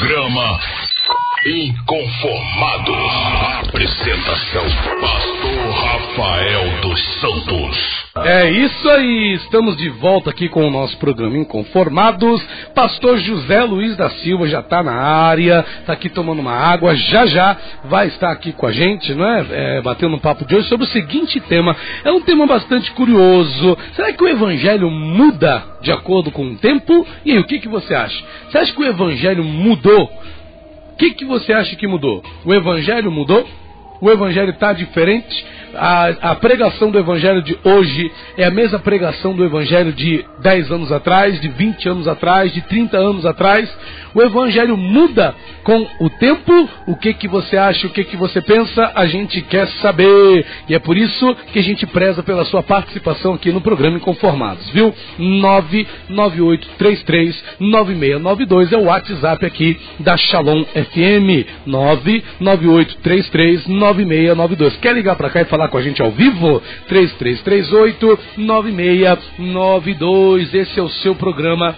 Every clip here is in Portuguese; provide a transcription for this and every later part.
Programa Inconformados. Apresentação: Pastor Rafael dos Santos. É isso aí, estamos de volta aqui com o nosso programa Inconformados. Pastor José Luiz da Silva já está na área, está aqui tomando uma água, já já vai estar aqui com a gente, não é? é? Batendo um papo de hoje sobre o seguinte tema. É um tema bastante curioso. Será que o evangelho muda de acordo com o tempo? E aí, o que, que você acha? Você acha que o evangelho mudou? Que, que você acha que mudou? O evangelho mudou? O evangelho está diferente? a, a, pregação do Evangelho de hoje é a mesma pregação do Evangelho de 10 anos atrás, de 20 anos atrás, de 30 anos atrás. O Evangelho muda com o tempo. O que, que você acha, o que, que você pensa, a gente quer saber. E é por isso que a gente preza pela sua participação aqui no programa Inconformados, viu? 998339692 é o WhatsApp aqui da Shalom FM. 998339692. Quer ligar para cá e falar? falar com a gente ao vivo? 3338 9692. Esse é o seu programa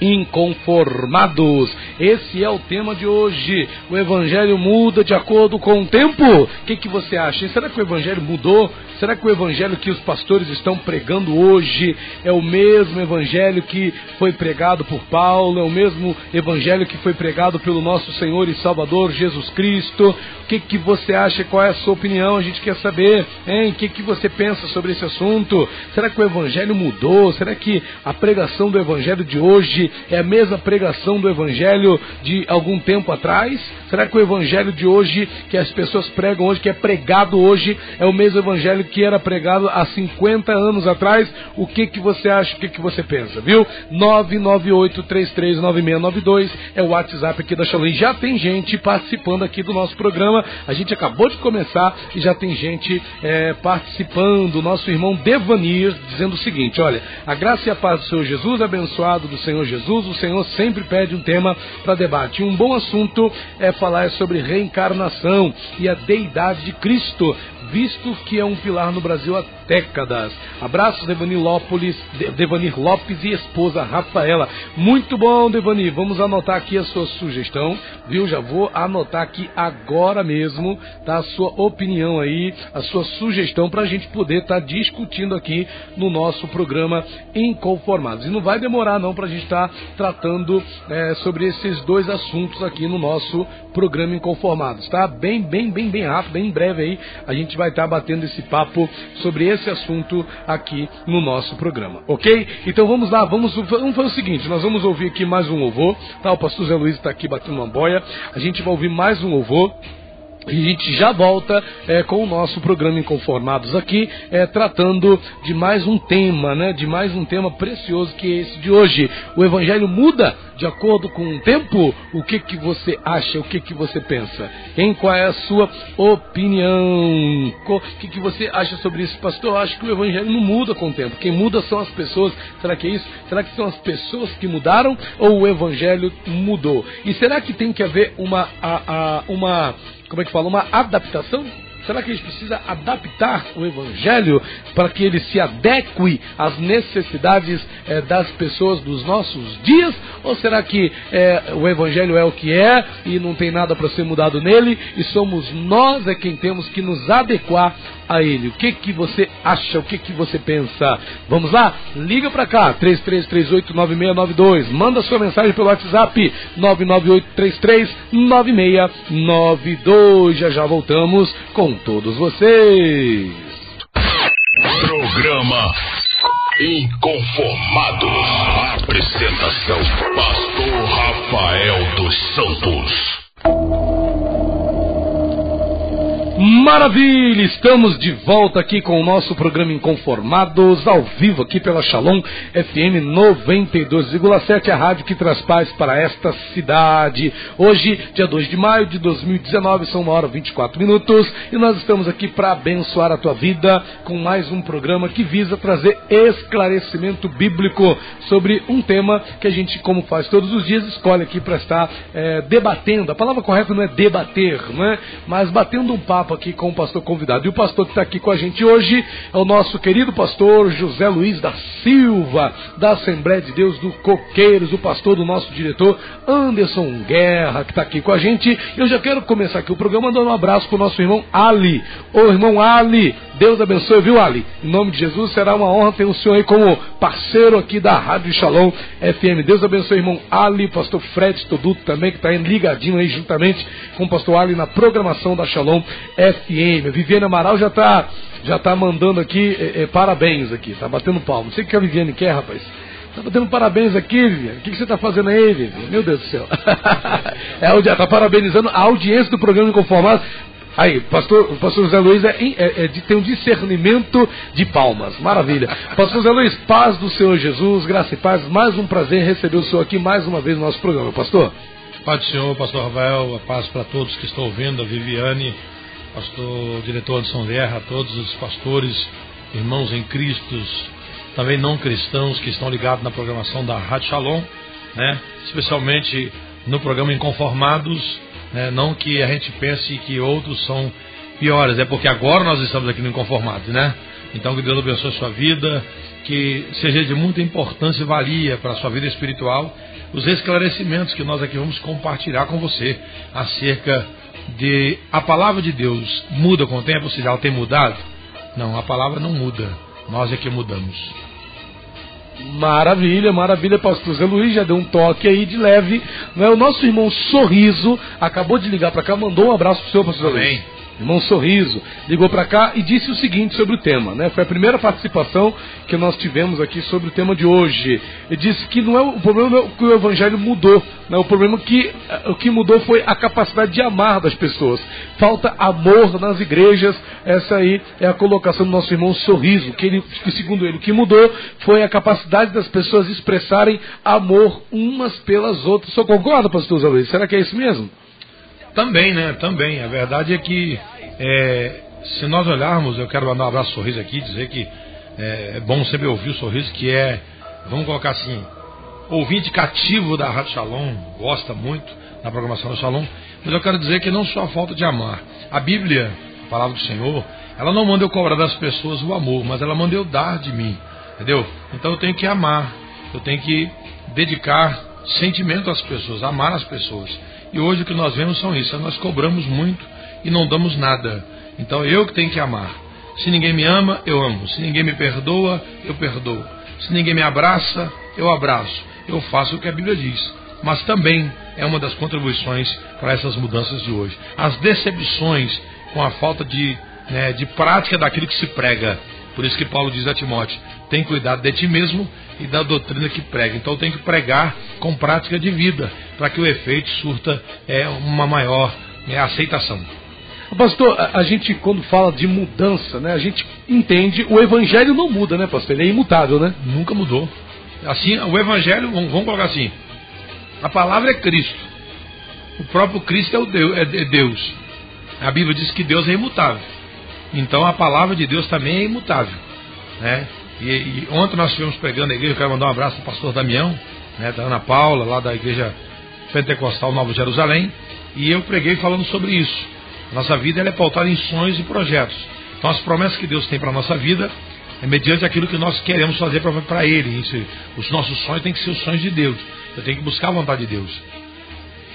inconformados. Esse é o tema de hoje. O evangelho muda de acordo com o tempo. O que, que você acha? será que o evangelho mudou? Será que o evangelho que os pastores estão pregando hoje é o mesmo evangelho que foi pregado por Paulo? É o mesmo evangelho que foi pregado pelo nosso Senhor e Salvador Jesus Cristo? O que, que você acha? Qual é a sua opinião? A gente quer saber, hein? O que, que você pensa sobre esse assunto? Será que o evangelho mudou? Será que a pregação do evangelho de hoje é a mesma pregação do evangelho de algum tempo atrás? Será que o evangelho de hoje, que as pessoas pregam hoje, que é pregado hoje, é o mesmo evangelho que era pregado há 50 anos atrás? O que que você acha? O que que você pensa, viu? 998339692 é o WhatsApp aqui da Shalom. Já tem gente participando aqui do nosso programa. A gente acabou de começar e já tem gente é, participando. Nosso irmão Devanir dizendo o seguinte: olha, a graça e a paz do Senhor Jesus, abençoado do Senhor Jesus Jesus, o Senhor sempre pede um tema para debate. Um bom assunto é falar sobre reencarnação e a deidade de Cristo visto que é um pilar no Brasil há décadas. Abraços, Devanir Lopes, Devanir Lopes e esposa Rafaela. Muito bom, Devanir. Vamos anotar aqui a sua sugestão, viu? Já vou anotar aqui agora mesmo, tá? A sua opinião aí, a sua sugestão para a gente poder estar tá discutindo aqui no nosso programa Inconformados. E não vai demorar não para a gente estar tá tratando é, sobre esses dois assuntos aqui no nosso programa Inconformados, tá? Bem, bem, bem, bem rápido, bem breve aí. A gente vai estar batendo esse papo sobre esse assunto aqui no nosso programa, ok? Então vamos lá, vamos, vamos fazer o seguinte: nós vamos ouvir aqui mais um louvor, tá? O pastor Zé Luiz está aqui batendo uma boia, a gente vai ouvir mais um louvor. E a gente já volta é, com o nosso programa Inconformados aqui, é, tratando de mais um tema, né? De mais um tema precioso que é esse de hoje. O Evangelho muda de acordo com o tempo? O que, que você acha? O que, que você pensa? Em qual é a sua opinião? O que, que você acha sobre isso, pastor? Eu acho que o Evangelho não muda com o tempo. Quem muda são as pessoas. Será que é isso? Será que são as pessoas que mudaram ou o Evangelho mudou? E será que tem que haver uma, a, a, uma como é que fala, uma adaptação? Será que a gente precisa adaptar o Evangelho para que ele se adeque às necessidades é, das pessoas dos nossos dias? Ou será que é, o Evangelho é o que é e não tem nada para ser mudado nele e somos nós é quem temos que nos adequar a ele? O que que você acha? O que que você pensa? Vamos lá? Liga para cá, 33389692. Manda sua mensagem pelo WhatsApp 998339692. Já já voltamos com todos vocês. Programa Inconformados. Apresentação: Pastor Rafael dos Santos. Maravilha! Estamos de volta aqui com o nosso programa Inconformados, ao vivo aqui pela Shalom FM 92,7, a rádio que traz paz para esta cidade. Hoje, dia 2 de maio de 2019, são uma hora e 24 minutos, e nós estamos aqui para abençoar a tua vida com mais um programa que visa trazer esclarecimento bíblico sobre um tema que a gente, como faz todos os dias, escolhe aqui para estar é, debatendo. A palavra correta não é debater, não é? Mas batendo um papo aqui com o pastor convidado. E o pastor que está aqui com a gente hoje é o nosso querido pastor José Luiz da Silva, da Assembleia de Deus do Coqueiros, o pastor do nosso diretor Anderson Guerra, que está aqui com a gente. Eu já quero começar aqui o programa dando um abraço para o nosso irmão Ali. Ô irmão Ali, Deus abençoe, viu, Ali? Em nome de Jesus, será uma honra ter o senhor aí como parceiro aqui da Rádio Shalom FM. Deus abençoe, irmão Ali, pastor Fred Toduto também, que está ligadinho aí juntamente com o pastor Ali na programação da Shalom FM. A Viviane Amaral já está já tá mandando aqui é, é, parabéns aqui, tá batendo palma. Não sei o que a Viviane quer, rapaz. Tá batendo parabéns aqui, Viviane. O que, que você está fazendo aí, Viviane? Meu Deus do céu. é, tá parabenizando a audiência do programa Inconformado. Aí, pastor, o pastor José Luiz é, é, é, tem um discernimento de palmas. Maravilha. Pastor José Luiz, paz do Senhor Jesus, graça e paz. Mais um prazer receber o senhor aqui mais uma vez no nosso programa. Pastor. Paz do Senhor, pastor Rafael, a paz para todos que estão ouvindo, a Viviane, pastor diretor Anderson Guerra, a todos os pastores, irmãos em Cristo, também não cristãos que estão ligados na programação da Rádio Shalom, né? especialmente no programa Inconformados né? Não que a gente pense que outros são piores, é porque agora nós estamos aqui no Inconformados, né? Então que Deus abençoe a sua vida, que seja de muita importância e valia para a sua vida espiritual os esclarecimentos que nós aqui vamos compartilhar com você acerca de a palavra de Deus muda com o tempo, ou seja, ela tem mudado? Não, a palavra não muda, nós é que mudamos. Maravilha, maravilha, pastor Zé Luiz já deu um toque aí de leve. Não é? O nosso irmão Sorriso acabou de ligar para cá, mandou um abraço pro senhor, pastor Zé Luiz irmão Sorriso, ligou para cá e disse o seguinte sobre o tema, né? Foi a primeira participação que nós tivemos aqui sobre o tema de hoje. Ele disse que não é o problema é que o evangelho mudou, né? O problema é que o que mudou foi a capacidade de amar das pessoas. Falta amor nas igrejas. Essa aí é a colocação do nosso irmão Sorriso, que ele, que segundo ele, o que mudou foi a capacidade das pessoas expressarem amor umas pelas outras. Você concorda, pastor Luiz? Será que é isso mesmo? Também, né? Também. A verdade é que é, se nós olharmos, eu quero mandar um abraço sorriso aqui, dizer que é, é bom sempre ouvir o sorriso, que é, vamos colocar assim, ouvinte cativo da Rádio Shalom, gosta muito da programação do Shalom, mas eu quero dizer que não só a falta de amar. A Bíblia, a palavra do Senhor, ela não manda eu cobrar das pessoas o amor, mas ela manda eu dar de mim, entendeu? Então eu tenho que amar, eu tenho que dedicar sentimento às pessoas, amar as pessoas. E hoje o que nós vemos são isso. Nós cobramos muito e não damos nada. Então eu que tenho que amar. Se ninguém me ama, eu amo. Se ninguém me perdoa, eu perdoo. Se ninguém me abraça, eu abraço. Eu faço o que a Bíblia diz. Mas também é uma das contribuições para essas mudanças de hoje. As decepções com a falta de, né, de prática daquilo que se prega. Por isso que Paulo diz a Timóteo: tem cuidado de ti mesmo e da doutrina que prega. Então tem que pregar com prática de vida, para que o efeito surta é, uma maior é, aceitação. Pastor, a, a, gente quando fala de mudança, né, a gente entende, o evangelho não muda, né, pastor? Ele é imutável, né? Nunca mudou. Assim, o evangelho, vamos, vamos colocar assim, a palavra é Cristo. O próprio Cristo é, o Deus, é Deus. A Bíblia diz que Deus é imutável. Então a palavra de Deus também é imutável. Né? E, e, ontem nós estivemos pregando na igreja, eu quero mandar um abraço ao pastor Damião, né, da Ana Paula, lá da igreja Pentecostal Nova Jerusalém, e eu preguei falando sobre isso. Nossa vida é pautada em sonhos e projetos. Então as promessas que Deus tem para a nossa vida é mediante aquilo que nós queremos fazer para Ele. Os nossos sonhos têm que ser os sonhos de Deus. Eu tenho que buscar a vontade de Deus.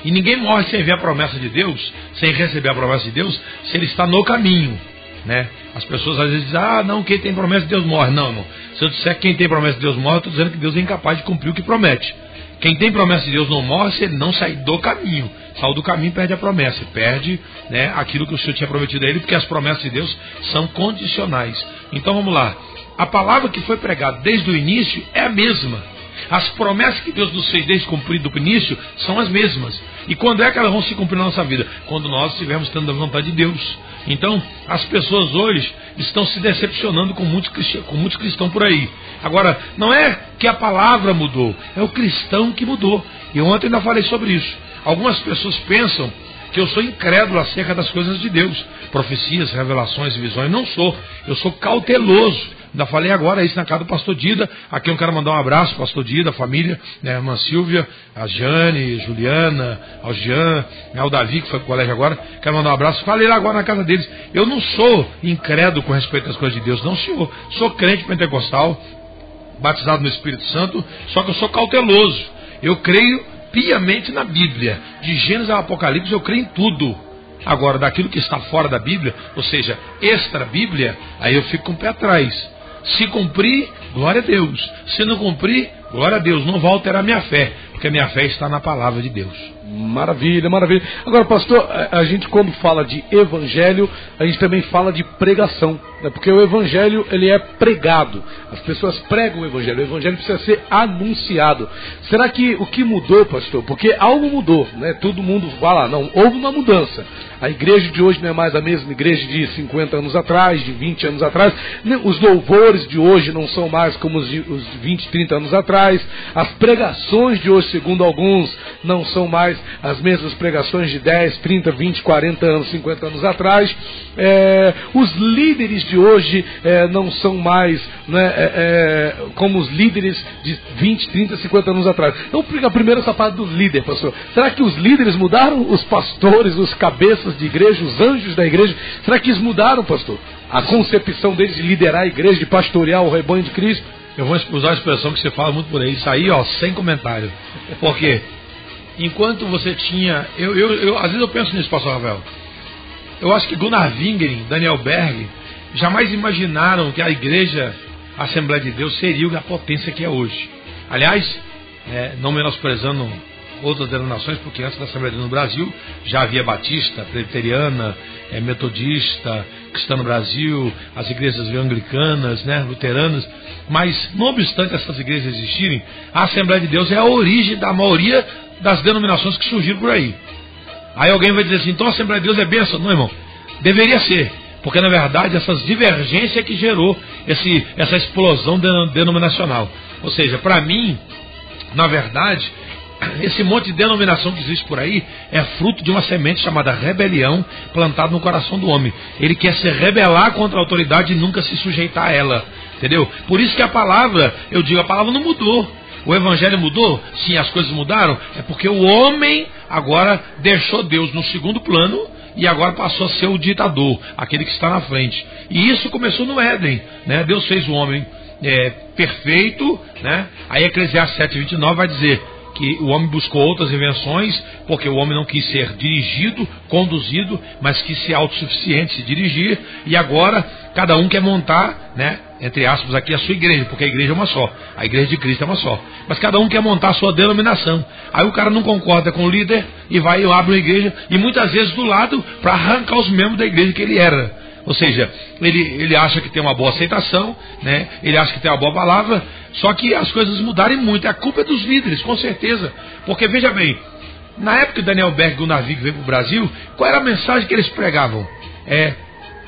E ninguém morre sem ver a promessa de Deus, sem receber a promessa de Deus, se ele está no caminho. Né? As pessoas às vezes dizem, ah, não, quem tem promessa de Deus morre. Não, não. Se eu disser que quem tem promessa de Deus morre, eu estou dizendo que Deus é incapaz de cumprir o que promete. Quem tem promessa de Deus não morre se ele não sair do caminho. Saiu do caminho, perde a promessa, perde né, aquilo que o Senhor tinha prometido a ele, porque as promessas de Deus são condicionais. Então vamos lá. A palavra que foi pregada desde o início é a mesma. As promessas que Deus nos fez desde o início são as mesmas. E quando é que elas vão se cumprir na nossa vida? Quando nós estivermos tendo a vontade de Deus. Então, as pessoas hoje estão se decepcionando com muitos, com muitos cristãos por aí. Agora, não é que a palavra mudou, é o cristão que mudou. E ontem ainda falei sobre isso. Algumas pessoas pensam que eu sou incrédulo acerca das coisas de Deus, profecias, revelações e visões. Não sou. Eu sou cauteloso. Ainda falei agora isso na casa do pastor Dida. Aqui eu quero mandar um abraço, pastor Dida, a família, né, a irmã Silvia, a Jane, Juliana, ao Jean, né, ao Davi, que foi pro colégio agora. Quero mandar um abraço. Falei lá agora na casa deles. Eu não sou incrédulo com respeito às coisas de Deus, não, senhor. Sou crente pentecostal, batizado no Espírito Santo, só que eu sou cauteloso. Eu creio piamente na Bíblia. De Gênesis ao Apocalipse eu creio em tudo. Agora, daquilo que está fora da Bíblia, ou seja, extra Bíblia, aí eu fico com o pé atrás. Se cumprir, glória a Deus. Se não cumprir, glória a Deus. Não vai alterar minha fé, porque a minha fé está na palavra de Deus. Maravilha, maravilha. Agora, pastor, a gente quando fala de evangelho, a gente também fala de pregação, né? porque o evangelho ele é pregado. As pessoas pregam o evangelho. O evangelho precisa ser anunciado. Será que o que mudou, pastor? Porque algo mudou, né? Todo mundo fala, não, houve uma mudança. A igreja de hoje não é mais a mesma igreja de 50 anos atrás, de 20 anos atrás. Os louvores de hoje não são mais como os de, os de 20, 30 anos atrás. As pregações de hoje, segundo alguns, não são mais as mesmas pregações de 10, 30, 20, 40 anos, 50 anos atrás. É, os líderes de hoje é, não são mais né, é, é como os líderes de 20, 30, 50 anos atrás. Então, a primeira essa parte do líder, pastor. Será que os líderes mudaram? Os pastores, os cabeças de igreja, os anjos da igreja, será que eles mudaram, pastor? A concepção deles de liderar a igreja, de pastorear o rebanho de Cristo? Eu vou usar a expressão que você fala muito por aí, isso aí, ó, sem comentário. Por quê? enquanto você tinha. Eu, eu, eu, às vezes eu penso nisso, pastor Rafael. Eu acho que Gunnar Wingren, Daniel Berg, jamais imaginaram que a igreja a Assembleia de Deus seria a potência que é hoje. Aliás, é, não menosprezando outras denominações, porque antes da Assembleia no Brasil já havia Batista, Presbiteriana, é, Metodista, Cristã no Brasil, as igrejas anglicanas, né, luteranas, mas não obstante essas igrejas existirem, a Assembleia de Deus é a origem da maioria das denominações que surgiram por aí. Aí alguém vai dizer assim, então a Assembleia de Deus é bênção? Não, irmão. Deveria ser. Porque na verdade essas divergências é que gerou esse, essa explosão denominacional. Ou seja, para mim, na verdade, esse monte de denominação que existe por aí é fruto de uma semente chamada rebelião plantada no coração do homem. Ele quer se rebelar contra a autoridade e nunca se sujeitar a ela. Entendeu? Por isso que a palavra, eu digo, a palavra não mudou. O evangelho mudou? Sim, as coisas mudaram. É porque o homem agora deixou Deus no segundo plano e agora passou a ser o ditador, aquele que está na frente. E isso começou no Éden. Né? Deus fez o homem é, perfeito. Né? Aí Eclesiastes 7,29 vai dizer: que o homem buscou outras invenções, porque o homem não quis ser dirigido, conduzido, mas quis ser autossuficiente, se dirigir, e agora cada um quer montar, né, entre aspas, aqui a sua igreja, porque a igreja é uma só, a igreja de Cristo é uma só. Mas cada um quer montar a sua denominação. Aí o cara não concorda com o líder e vai e abre uma igreja, e muitas vezes do lado, para arrancar os membros da igreja que ele era. Ou seja, ele, ele acha que tem uma boa aceitação, né? ele acha que tem uma boa palavra, só que as coisas mudaram muito. A culpa é dos líderes, com certeza. Porque veja bem, na época que Daniel Berg e o Navig veio para o Brasil, qual era a mensagem que eles pregavam? É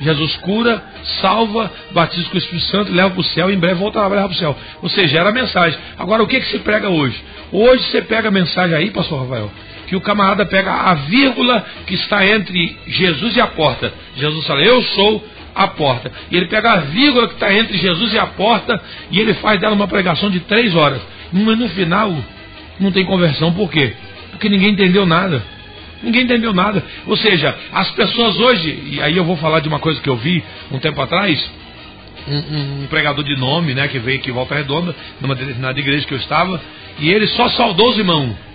Jesus cura, salva, batiza com o Espírito Santo, leva para o céu e em breve volta a levar para o céu. Ou seja, era a mensagem. Agora, o que, que se prega hoje? Hoje você pega a mensagem aí, pastor Rafael, que o camarada pega a vírgula que está entre Jesus e a porta. Jesus fala, eu sou a porta. E ele pega a vírgula que está entre Jesus e a porta e ele faz dela uma pregação de três horas. Mas no final não tem conversão, por quê? Porque ninguém entendeu nada. Ninguém entendeu nada. Ou seja, as pessoas hoje, e aí eu vou falar de uma coisa que eu vi um tempo atrás, um, um, pregador de nome, né, que veio aqui em Volta Redonda, numa determinada igreja que eu estava, e ele só saudou os irmãos.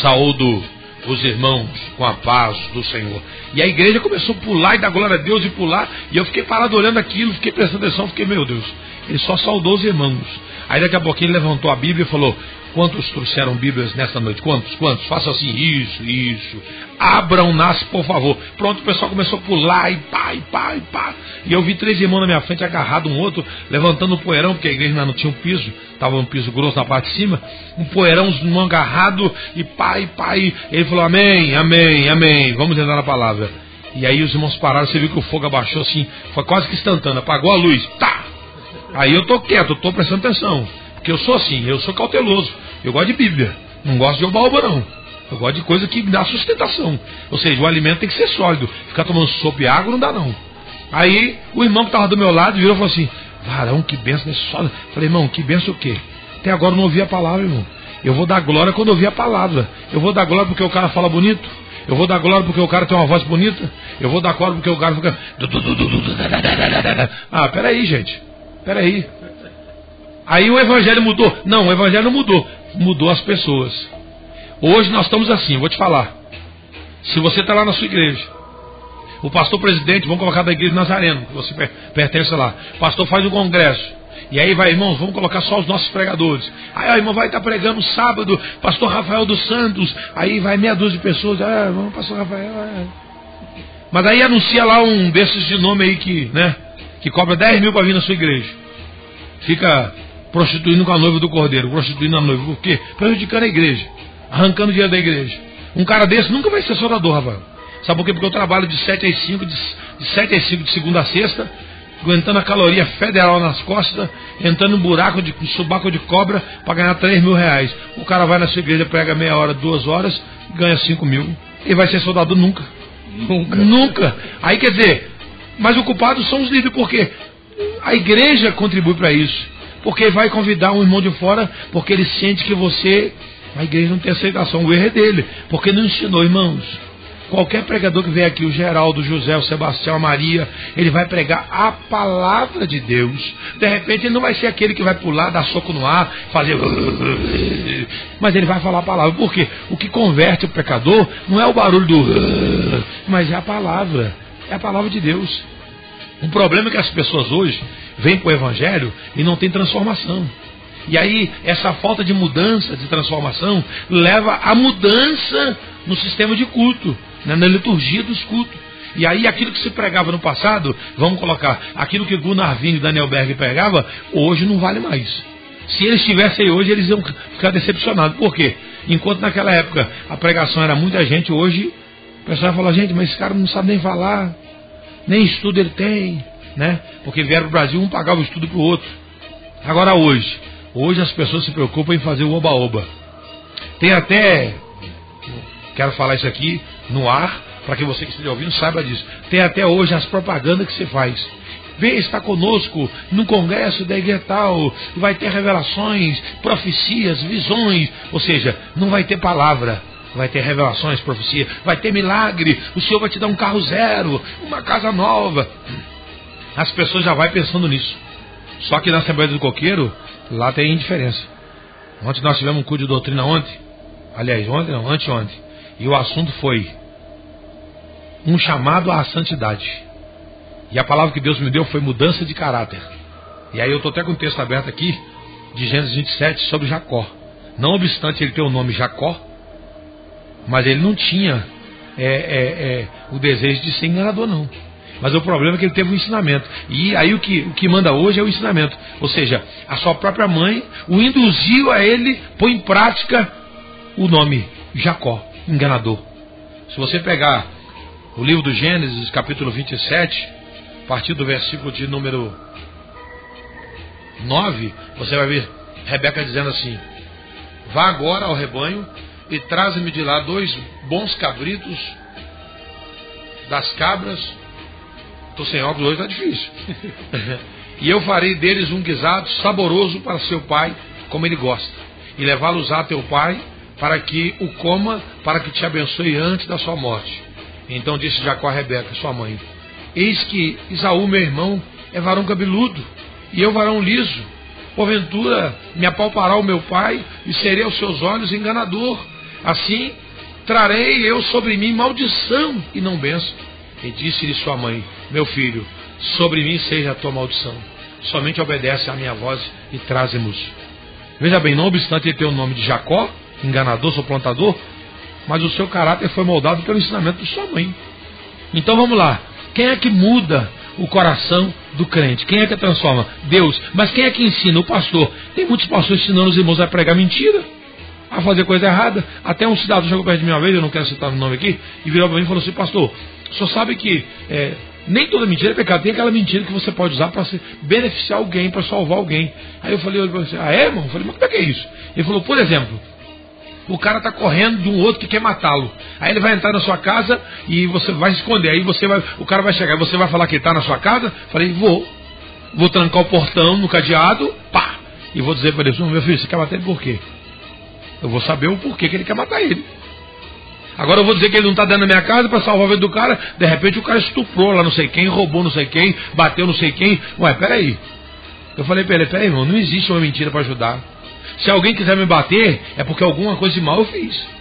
Saúdo os irmãos com a paz do Senhor. E a igreja começou a pular e dar glória a Deus e pular, e eu fiquei parado olhando aquilo, fiquei prestando atenção, fiquei, meu Deus, ele só saudou os irmãos. Aí daqui a pouquinho ele levantou a Bíblia e falou: Quantos trouxeram Bíblias nesta noite? Quantos? Quantos? Faça assim, isso, isso. Abram nasce, por favor. Pronto, o pessoal começou a pular e pá, e pá, e pá. E eu vi três irmãos na minha frente, agarrado um outro, levantando um poeirão, porque a igreja ainda não tinha um piso, estava um piso grosso na parte de cima. Um poeirão, um agarrado, e pá, e pá. E ele falou: Amém, amém, amém. Vamos entrar na palavra. E aí os irmãos pararam, você viu que o fogo abaixou assim, foi quase que instantâneo, apagou a luz, tá! Aí eu tô quieto, tô prestando atenção. Porque eu sou assim, eu sou cauteloso. Eu gosto de Bíblia. Não gosto de oba-oba, não. Eu gosto de coisa que dá sustentação. Ou seja, o alimento tem que ser sólido. Ficar tomando sopa e água não dá não. Aí o irmão que estava do meu lado virou e falou assim: Varão, que benção nesse sólido. Falei, irmão, que benção o quê? Até agora eu não ouvi a palavra, irmão. Eu vou dar glória quando ouvir a palavra. Eu vou dar glória porque o cara fala bonito. Eu vou dar glória porque o cara tem uma voz bonita. Eu vou dar glória porque o cara fica. Ah, peraí, gente. Peraí. Aí o evangelho mudou. Não, o evangelho não mudou. Mudou as pessoas. Hoje nós estamos assim, vou te falar. Se você está lá na sua igreja, o pastor presidente, vamos colocar da igreja Nazareno, que você pertence lá. O pastor faz um congresso. E aí vai, irmãos, vamos colocar só os nossos pregadores. Aí a irmã vai estar pregando sábado, pastor Rafael dos Santos. Aí vai meia dúzia de pessoas. Ah, vamos, pastor Rafael. Ah. Mas aí anuncia lá um desses de nome aí que, né? Que cobra 10 mil para vir na sua igreja. Fica prostituindo com a noiva do cordeiro, prostituindo a noiva. Por quê? Prejudicando a igreja, arrancando dinheiro da igreja. Um cara desse nunca vai ser soldador, Rafael. Sabe por quê? Porque eu trabalho de 7 às 5, de, de 7 às 5 de segunda a sexta, aguentando a caloria federal nas costas, entrando no buraco de um subaco de cobra para ganhar 3 mil reais. O cara vai na sua igreja, prega meia hora, duas horas, ganha 5 mil. E vai ser soldado nunca. Nunca. Nunca. Aí quer dizer, mas o culpado são os líderes, porque a igreja contribui para isso. Porque vai convidar um irmão de fora, porque ele sente que você. A igreja não tem aceitação, o erro é dele, porque não ensinou, irmãos. Qualquer pregador que vier aqui, o Geraldo, o José, o Sebastião, a Maria, ele vai pregar a palavra de Deus. De repente, ele não vai ser aquele que vai pular, dar soco no ar, fazer. Mas ele vai falar a palavra. Por quê? O que converte o pecador não é o barulho do. Mas é a palavra. É a palavra de Deus. O problema é que as pessoas hoje vêm para o Evangelho e não tem transformação. E aí, essa falta de mudança, de transformação, leva à mudança no sistema de culto né, na liturgia dos cultos. E aí aquilo que se pregava no passado, vamos colocar, aquilo que Gunnar Ving e Daniel Berg pregava, hoje não vale mais. Se eles estivessem hoje, eles iam ficar decepcionados. Por quê? Enquanto naquela época a pregação era muita gente, hoje o pessoal fala, gente, mas esse cara não sabe nem falar, nem estudo ele tem, né? Porque vieram para o Brasil, um pagava o estudo para o outro. Agora hoje, hoje as pessoas se preocupam em fazer o oba-oba. Tem até, quero falar isso aqui, no ar, para que você que esteja ouvindo saiba disso. Tem até hoje as propagandas que você faz. Vem estar conosco no congresso da igreja tal, vai ter revelações, profecias, visões, ou seja, não vai ter palavra, vai ter revelações, profecia, vai ter milagre, o Senhor vai te dar um carro zero, uma casa nova. As pessoas já vão pensando nisso. Só que na Assembleia do Coqueiro, lá tem diferença. Ontem nós tivemos um culto de doutrina ontem, aliás, ontem não, anteontem. E o assunto foi um chamado à santidade. E a palavra que Deus me deu foi mudança de caráter. E aí eu estou até com o texto aberto aqui, de Gênesis 27, sobre Jacó. Não obstante ele ter o nome Jacó, mas ele não tinha é, é, é, o desejo de ser enganador, não. Mas o problema é que ele teve um ensinamento. E aí o que, o que manda hoje é o ensinamento. Ou seja, a sua própria mãe o induziu a ele pôr em prática o nome Jacó enganador. Se você pegar o livro do Gênesis, capítulo 27, a partir do versículo de número 9, você vai ver Rebeca dizendo assim: Vá agora ao rebanho e traze-me de lá dois bons cabritos das cabras. Estou sem óculos hoje, está difícil. e eu farei deles um guisado saboroso para seu pai, como ele gosta, e levá-los a teu pai para que o coma, para que te abençoe antes da sua morte. Então disse Jacó a Rebeca, sua mãe: Eis que Isaú, meu irmão, é varão cabeludo, e eu varão liso. Porventura me apalpará o meu pai, e serei aos seus olhos enganador. Assim trarei eu sobre mim maldição e não benção. E disse-lhe sua mãe: Meu filho, sobre mim seja a tua maldição. Somente obedece à minha voz e traze-nos. Veja bem, não obstante ele ter o nome de Jacó, enganador, suplantador, mas o seu caráter foi moldado pelo ensinamento de sua mãe. Então vamos lá. Quem é que muda o coração do crente? Quem é que transforma? Deus. Mas quem é que ensina? O pastor. Tem muitos pastores ensinando os irmãos a pregar mentira, a fazer coisa errada. Até um cidadão chegou perto de mim uma vez, eu não quero citar o nome aqui, e virou para mim e falou assim: Pastor, senhor sabe que é, nem toda mentira é pecado, tem aquela mentira que você pode usar para beneficiar alguém, para salvar alguém. Aí eu falei: Ah, é, irmão? Eu falei: Mas como é que é isso? Ele falou: Por exemplo, O cara tá correndo de um outro que quer matá-lo. Aí ele vai entrar na sua casa e você vai esconder. Aí você vai, o cara vai chegar, você vai falar que ele tá na sua casa? Falei, vou. Vou trancar o portão no cadeado, pá. E vou dizer para ele, meu filho, você quer matar ele por quê? Eu vou saber o porquê que ele quer matar ele. Agora eu vou dizer que ele não está dentro da minha casa para salvar a vida do cara. De repente o cara estuprou lá não sei quem, roubou não sei quem, bateu não sei quem. Ué, peraí. Eu falei para ele, peraí, irmão, não existe uma mentira para ajudar. Se alguém quiser me bater, é porque alguma coisa de mal eu fiz.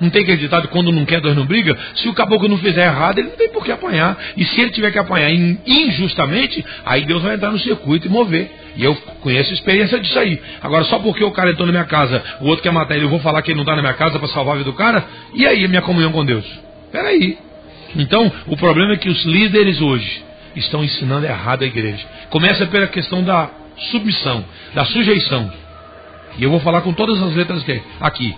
Não tem que ditado quando não quer, dois não briga. Se o caboclo não fizer errado, ele não tem por que apanhar. E se ele tiver que apanhar injustamente, aí Deus vai entrar no circuito e mover. E eu conheço a experiência disso aí. Agora, só porque o cara entrou na minha casa, o outro quer matar ele, eu vou falar que ele não está na minha casa para salvar a vida do cara? E aí minha comunhão com Deus? Peraí. Então, o problema é que os líderes hoje estão ensinando errado a igreja. Começa pela questão da submissão, da sujeição. E eu vou falar com todas as letras aqui.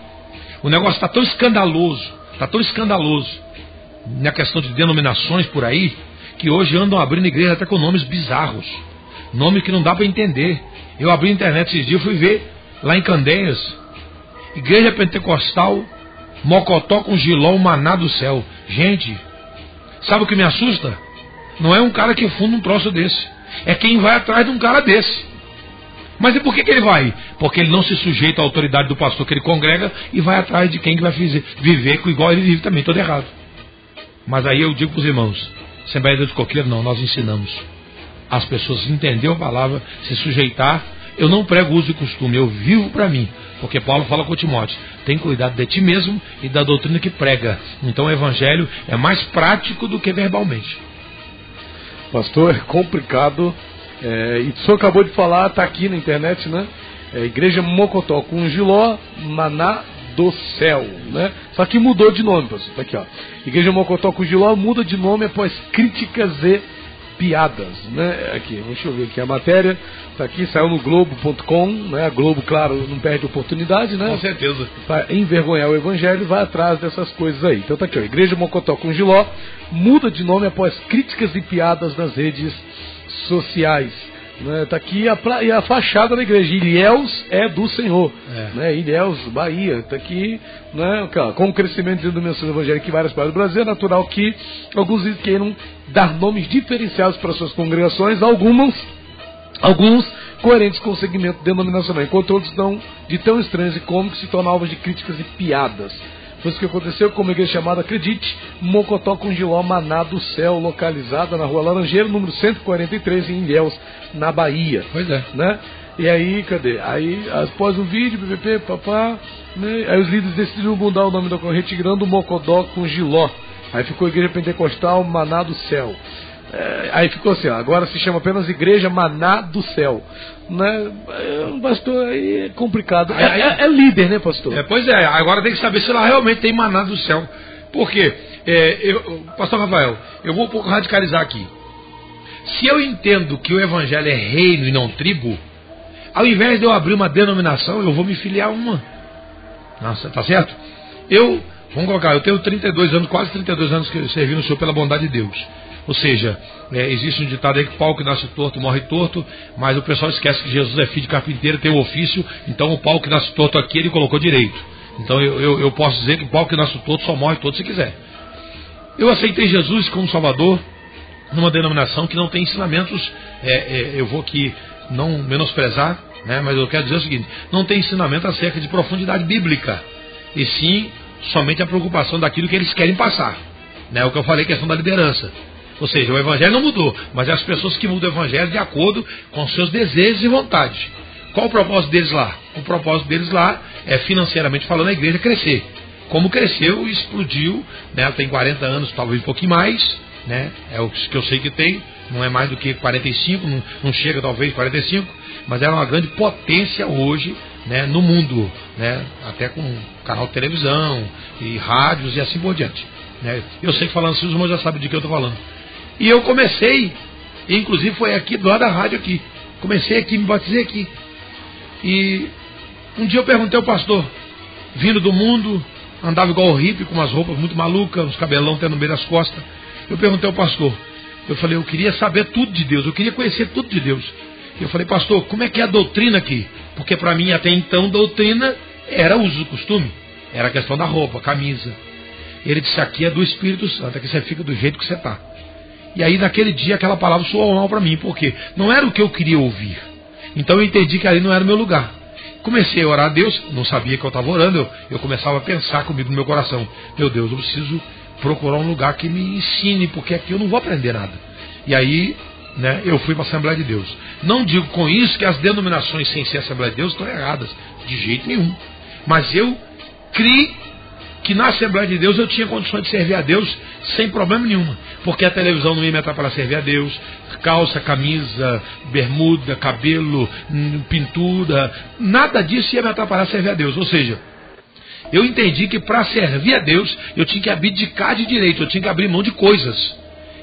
O negócio está tão escandaloso, está tão escandaloso na questão de denominações por aí, que hoje andam abrindo igreja até com nomes bizarros. Nome que não dá para entender. Eu abri a internet esses dias, fui ver lá em Candeias, Igreja Pentecostal, Mocotó com Giló, Maná do céu. Gente, sabe o que me assusta? Não é um cara que funda um troço desse. É quem vai atrás de um cara desse. Mas e por que, que ele vai? Porque ele não se sujeita à autoridade do pastor que ele congrega e vai atrás de quem que vai viver igual ele vive também, todo errado. Mas aí eu digo para os irmãos, Assembleia de Coqueiro, não, nós ensinamos as pessoas entender a palavra, se sujeitar. Eu não prego uso e costume, eu vivo para mim. Porque Paulo fala com Timóteo: tem cuidado de ti mesmo e da doutrina que prega. Então o evangelho é mais prático do que verbalmente. Pastor, é complicado. É, e o senhor acabou de falar, está aqui na internet, né? É, Igreja Mocotó com Giló, Maná do Céu, né? Só que mudou de nome, pastor. Tá aqui, ó. Igreja Mocotó com Giló muda de nome após críticas e piadas, né? Aqui, deixa eu ver aqui a matéria. Está aqui, saiu no Globo.com, né? A Globo, claro, não perde oportunidade, né? Com certeza. Para envergonhar o Evangelho, vai atrás dessas coisas aí. Então tá aqui, ó, Igreja Mocotó com Giló muda de nome após críticas e piadas nas redes sociais. Né, tá aqui a, e a fachada da igreja. Ilhéus é do Senhor. É. Né, Ilhéus, Bahia. Está aqui, né, com o crescimento de denominações evangélicas em várias partes do Brasil, é natural que alguns queiram dar nomes diferenciados para suas congregações, algumas, alguns coerentes com o segmento denominacional, enquanto outros estão de tão estranhos e cômicos se tornam alvos de críticas e piadas. Foi isso que aconteceu com uma igreja chamada Acredite, Mocotó com Giló Maná do Céu, localizada na rua Laranjeira, número 143, em Ilhéus, na Bahia. Pois é. Né? E aí, cadê? Aí, após o vídeo, PPP, papá, né? aí os líderes decidiram mudar o nome da corrente, tirando Mocodó com Giló. Aí ficou Igreja Pentecostal Maná do Céu. É, aí ficou assim, ó, agora se chama apenas Igreja Maná do Céu. Né? É, pastor, aí é complicado. É, é, é, líder, né, pastor? É, pois é, agora tem que saber se lá realmente tem maná do céu. Por quê? É, eu, pastor Rafael, eu vou um pouco radicalizar aqui. Se eu entendo que o evangelho é reino e não tribo, ao invés de eu abrir uma denominação, eu vou me filiar a uma. Nossa, tá certo? Eu, vamos colocar, eu tenho 32 anos, quase 32 anos que eu servi no Senhor pela bondade de Deus. Ou seja, é, existe um ditado aí que pau que nasce torto morre torto, mas o pessoal esquece que Jesus é filho de carpinteiro, tem o um ofício, então o pau que nasce torto aqui ele colocou direito. Então eu, eu, eu posso dizer que o pau que nasce torto só morre torto se quiser. Eu aceitei Jesus como Salvador numa denominação que não tem ensinamentos, é, é, eu vou aqui não menosprezar, né, mas eu quero dizer o seguinte: não tem ensinamento acerca de profundidade bíblica, e sim somente a preocupação daquilo que eles querem passar. Né, o que eu falei, questão da liderança. Ou seja, o evangelho não mudou, mas é as pessoas que mudam o evangelho de acordo com seus desejos e vontades. Qual o propósito deles lá? O propósito deles lá é, financeiramente falando, a igreja crescer. Como cresceu explodiu, né? ela tem 40 anos, talvez um pouquinho mais, né? é o que eu sei que tem, não é mais do que 45, não, não chega talvez 45, mas ela é uma grande potência hoje né, no mundo, né, até com canal de televisão e rádios e assim por diante. Né. Eu sei que falando assim, os irmãos já sabem de que eu estou falando. E eu comecei, inclusive foi aqui do lado da rádio aqui. Comecei aqui, me batizei aqui. E um dia eu perguntei ao pastor, vindo do mundo, andava igual o hippie, com umas roupas muito malucas, uns cabelão até no meio das costas. Eu perguntei ao pastor, eu falei, eu queria saber tudo de Deus, eu queria conhecer tudo de Deus. Eu falei, pastor, como é que é a doutrina aqui? Porque para mim até então doutrina Era uso do costume, era a questão da roupa, camisa. Ele disse: aqui é do Espírito Santo, aqui você fica do jeito que você está. E aí, naquele dia, aquela palavra soou mal para mim, porque não era o que eu queria ouvir. Então eu entendi que ali não era o meu lugar. Comecei a orar a Deus, não sabia que eu estava orando, eu, eu começava a pensar comigo no meu coração: meu Deus, eu preciso procurar um lugar que me ensine, porque aqui eu não vou aprender nada. E aí, né, eu fui para a Assembleia de Deus. Não digo com isso que as denominações sem ser Assembleia de Deus estão erradas, de jeito nenhum. Mas eu criei que na Assembleia de Deus eu tinha condições de servir a Deus sem problema nenhum, porque a televisão não ia me atrapalhar servir a Deus, calça, camisa, bermuda, cabelo, hum, pintura, nada disso ia me atrapalhar servir a Deus. Ou seja, eu entendi que para servir a Deus eu tinha que abdicar de direito, eu tinha que abrir mão de coisas,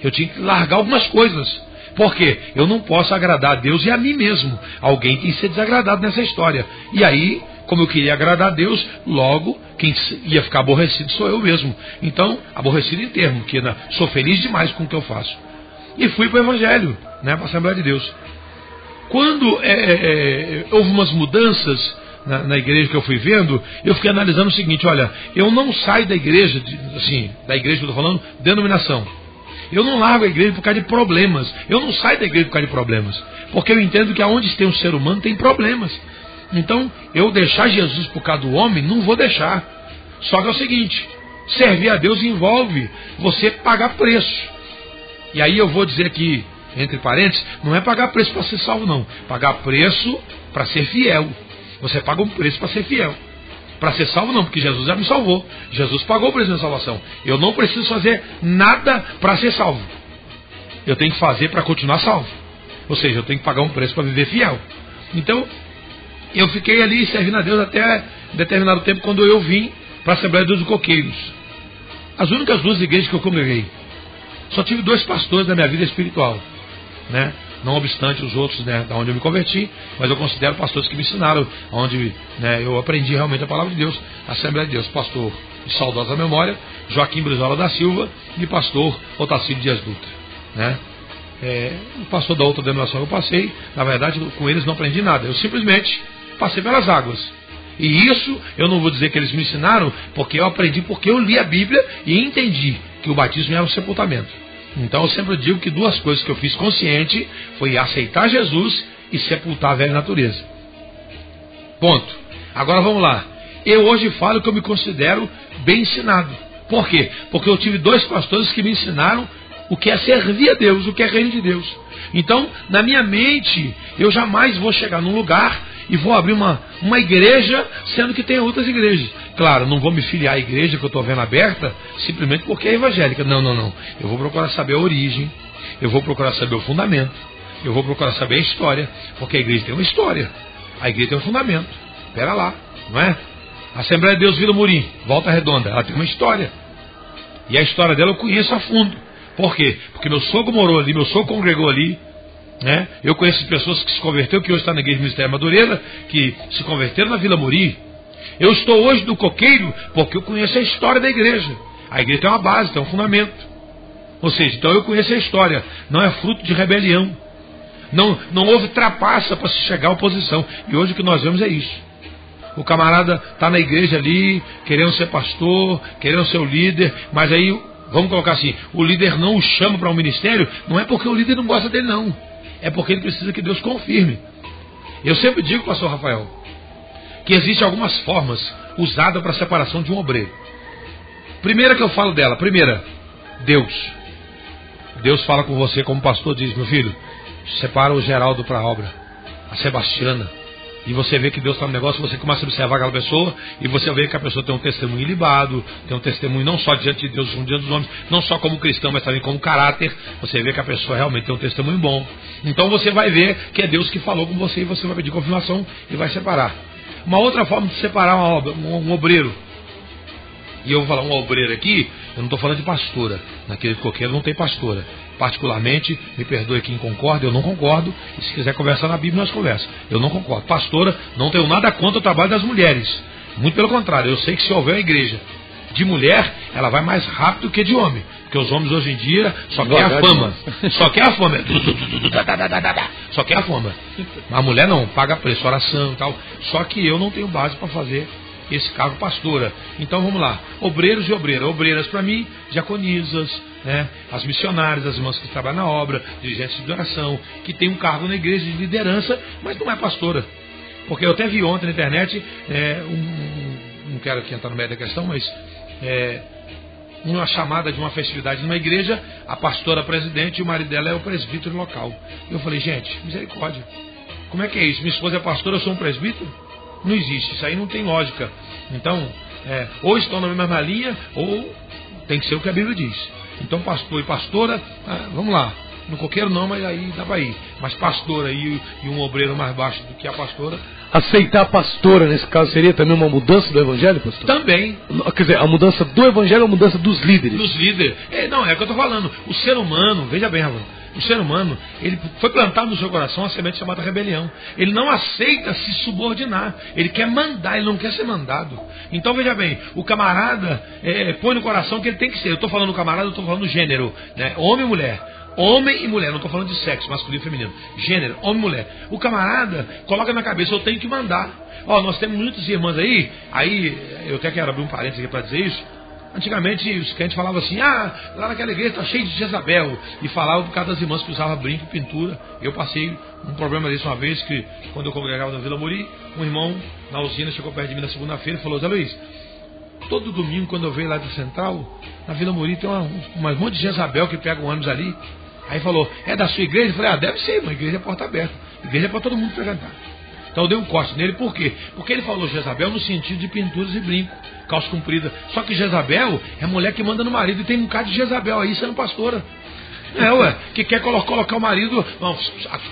eu tinha que largar algumas coisas. Porque eu não posso agradar a Deus e a mim mesmo. Alguém tem que ser desagradado nessa história. E aí como eu queria agradar a Deus, logo quem ia ficar aborrecido sou eu mesmo. Então, aborrecido em termo, que sou feliz demais com o que eu faço. E fui para o Evangelho, né, para a Assembleia de Deus. Quando é, é, é, houve umas mudanças na, na, igreja que eu fui vendo, eu fiquei analisando o seguinte: olha, eu não saio da igreja, assim, da igreja que eu estou falando, denominação. Eu não largo a igreja por causa de problemas. Eu não saio da igreja por causa de problemas. Porque eu entendo que aonde tem um ser humano tem problemas. Então, eu deixar Jesus por causa do homem, não vou deixar. Só que é o seguinte: servir a Deus envolve você pagar preço. E aí eu vou dizer aqui, entre parênteses, não é pagar preço para ser salvo, não. Pagar preço para ser fiel. Você paga um preço para ser fiel. Para ser salvo, não, porque Jesus já me salvou. Jesus pagou o preço da salvação. Eu não preciso fazer nada para ser salvo. Eu tenho que fazer para continuar salvo. Ou seja, eu tenho que pagar um preço para viver fiel. Então, eu fiquei ali servindo a Deus até determinado tempo quando eu vim para a Assembleia dos Coqueiros. As únicas duas igrejas que eu congreguei. Só tive dois pastores na minha vida espiritual. Né? Não obstante os outros, né, da onde eu me converti, mas eu considero pastores que me ensinaram, onde né, eu aprendi realmente a palavra de Deus, a Assembleia de Deus, pastor de saudosa memória, Joaquim Brizola da Silva e pastor Otacílio Dias Dutra. Né? É, o pastor da outra denominação eu passei, na verdade, com eles não aprendi nada. Eu simplesmente passei pelas águas. E isso eu não vou dizer que eles me ensinaram, porque eu aprendi porque eu li a Bíblia e entendi que o batismo era o sepultamento. Então eu sempre digo que duas coisas que eu fiz consciente foi aceitar Jesus e sepultar a velha natureza. Ponto. Agora vamos lá. Eu hoje falo que eu me considero bem ensinado. Por quê? Porque eu tive dois pastores que me ensinaram o que é servir a Deus, o que é reino de Deus. Então, na minha mente, eu jamais vou chegar num lugar e vou abrir uma, uma igreja, sendo que tem outras igrejas. Claro, não vou me filiar à igreja que eu estou vendo aberta simplesmente porque é evangélica. Não, não, não. Eu vou procurar saber a origem, eu vou procurar saber o fundamento, eu vou procurar saber a história, porque a igreja tem uma história, a igreja tem um fundamento. Espera lá, não é? A Assembleia de Deus Vila Murim, Volta Redonda, ela tem uma história. E a história dela eu conheço a fundo. Por quê? Porque meu sogro morou ali, meu sogro congregou ali, né? Eu conheço pessoas que se converteram, que hoje estão na igreja do Ministério Madureira, que se converteram na Vila Muri. Eu estou hoje no coqueiro porque eu conheço a história da igreja. A igreja tem uma base, tem um fundamento. Ou seja, então eu conheço a história. Não é fruto de rebelião. Não, não houve trapaça para se chegar à oposição. E hoje o que nós vemos é isso. O camarada está na igreja ali, querendo ser pastor, querendo ser o líder, mas aí, vamos colocar assim, o líder não o chama para um ministério, não é porque o líder não gosta dele, não é porque ele precisa que Deus confirme. Eu sempre digo, pastor Rafael, que existem algumas formas usadas para a separação de um obreiro. Primeira que eu falo dela, primeira, Deus. Deus fala com você como pastor diz, meu filho, separa o Geraldo para a obra, a Sebastiana, e você vê que Deus está no negócio, você começa a observar aquela pessoa e você vê que a pessoa tem um testemunho libado, tem um testemunho não só diante de Deus, como diante dos homens, não só como cristão, mas também como caráter. Você vê que a pessoa realmente tem um testemunho bom. Então você vai ver que é Deus que falou com você e você vai pedir confirmação e vai separar. Uma outra forma de separar uma obra, um, um obreiro. E eu vou falar um obreiro aqui, eu não estou falando de pastora. Naquele coqueiro não tem pastora particularmente, me perdoe quem concorda, eu não concordo, e se quiser conversar na Bíblia, nós conversamos. Eu não concordo. Pastora, não tenho nada contra o trabalho das mulheres. Muito pelo contrário, eu sei que se houver uma igreja de mulher, ela vai mais rápido que de homem. Porque os homens hoje em dia só querem a fama. Só quer a fama. Só quer a fama. A mulher não, paga preço, oração e tal. Só que eu não tenho base para fazer esse cargo pastora. Então vamos lá, obreiros e obreiras. Obreiras para mim, diaconisas, né? as missionárias, as irmãs que trabalham na obra, dirigentes de oração, que tem um cargo na igreja de liderança, mas não é pastora. Porque eu até vi ontem na internet, é, um, não quero aqui entrar no meio da questão, mas é, uma chamada de uma festividade numa igreja, a pastora presidente e o marido dela é o presbítero local. Eu falei, gente, misericórdia. Como é que é isso? Minha esposa é pastora, eu sou um presbítero? Não existe, isso aí não tem lógica. Então, é, ou estão na mesma linha, ou tem que ser o que a Bíblia diz. Então, pastor e pastora, ah, vamos lá. No coqueiro não, mas aí dá para ir. Mas pastora e, e um obreiro mais baixo do que a pastora. Aceitar a pastora, nesse caso, seria também uma mudança do evangelho, pastor? Também. Quer dizer, a mudança do evangelho ou a mudança dos líderes? Dos líderes. É, não, é o que eu estou falando. O ser humano, veja bem, Rafael, o ser humano, ele foi plantado no seu coração a semente chamada rebelião. Ele não aceita se subordinar. Ele quer mandar, ele não quer ser mandado. Então veja bem, o camarada é, põe no coração que ele tem que ser. Eu estou falando camarada, eu estou falando gênero, né? homem e mulher. Homem e mulher, não estou falando de sexo, masculino e feminino. Gênero, homem e mulher. O camarada coloca na cabeça, eu tenho que mandar. Ó, nós temos muitas irmãs aí, aí eu até quero abrir um parênteses aqui para dizer isso. Antigamente os crentes falavam assim, ah, lá naquela igreja está cheio de Jezabel. E falavam por causa das irmãs que usavam brinco e pintura. Eu passei um problema desse uma vez que, quando eu congregava na Vila Mori, um irmão na usina chegou perto de mim na segunda-feira e falou, Zé Luiz, todo domingo quando eu venho lá do Central, na Vila Mori tem um monte de Jezabel que pega um ônibus ali. Aí falou, é da sua igreja? Eu falei, ah, deve ser, uma igreja é porta aberta. Igreja é para todo mundo frequentar. Então eu dei um corte nele, por quê? Porque ele falou Jezabel no sentido de pinturas e brinco, calça comprida. Só que Jezabel é mulher que manda no marido e tem um cara de Jezabel aí sendo pastora. É, ué, que quer colocar o marido. Não,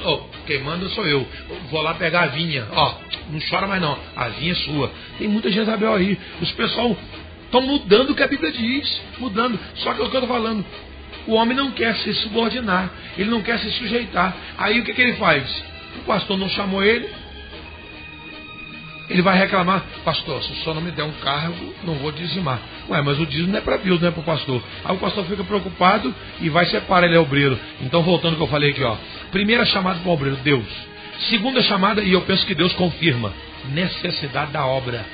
oh, quem manda sou eu. Vou lá pegar a vinha. Ó, não chora mais não. A vinha é sua. Tem muita Jezabel aí. Os pessoal estão mudando o que a Bíblia diz. Mudando. Só que é o que eu estou falando. O homem não quer se subordinar. Ele não quer se sujeitar. Aí o que, que ele faz? O pastor não chamou ele, ele vai reclamar, pastor, se o senhor não me der um cargo, não vou dizimar. Ué, mas o dízimo não é para Deus, não é para o pastor. Aí o pastor fica preocupado e vai separar ele é obreiro. Então, voltando ao que eu falei aqui, ó. Primeira chamada para o obreiro, Deus. Segunda chamada, e eu penso que Deus confirma, necessidade da obra.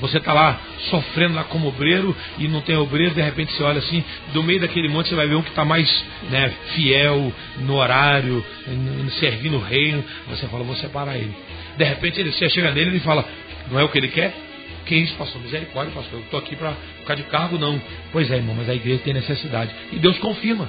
Você está lá sofrendo lá como obreiro e não tem obreiro, de repente você olha assim, do meio daquele monte você vai ver um que está mais né, fiel no horário, servindo o reino. Você fala, vou separar ele. De repente ele, chega nele e fala, não é o que ele quer? Que isso, pastor? Misericórdia, pastor. Eu estou aqui para ficar de cargo, não. Pois é, irmão, mas a igreja tem necessidade. E Deus confirma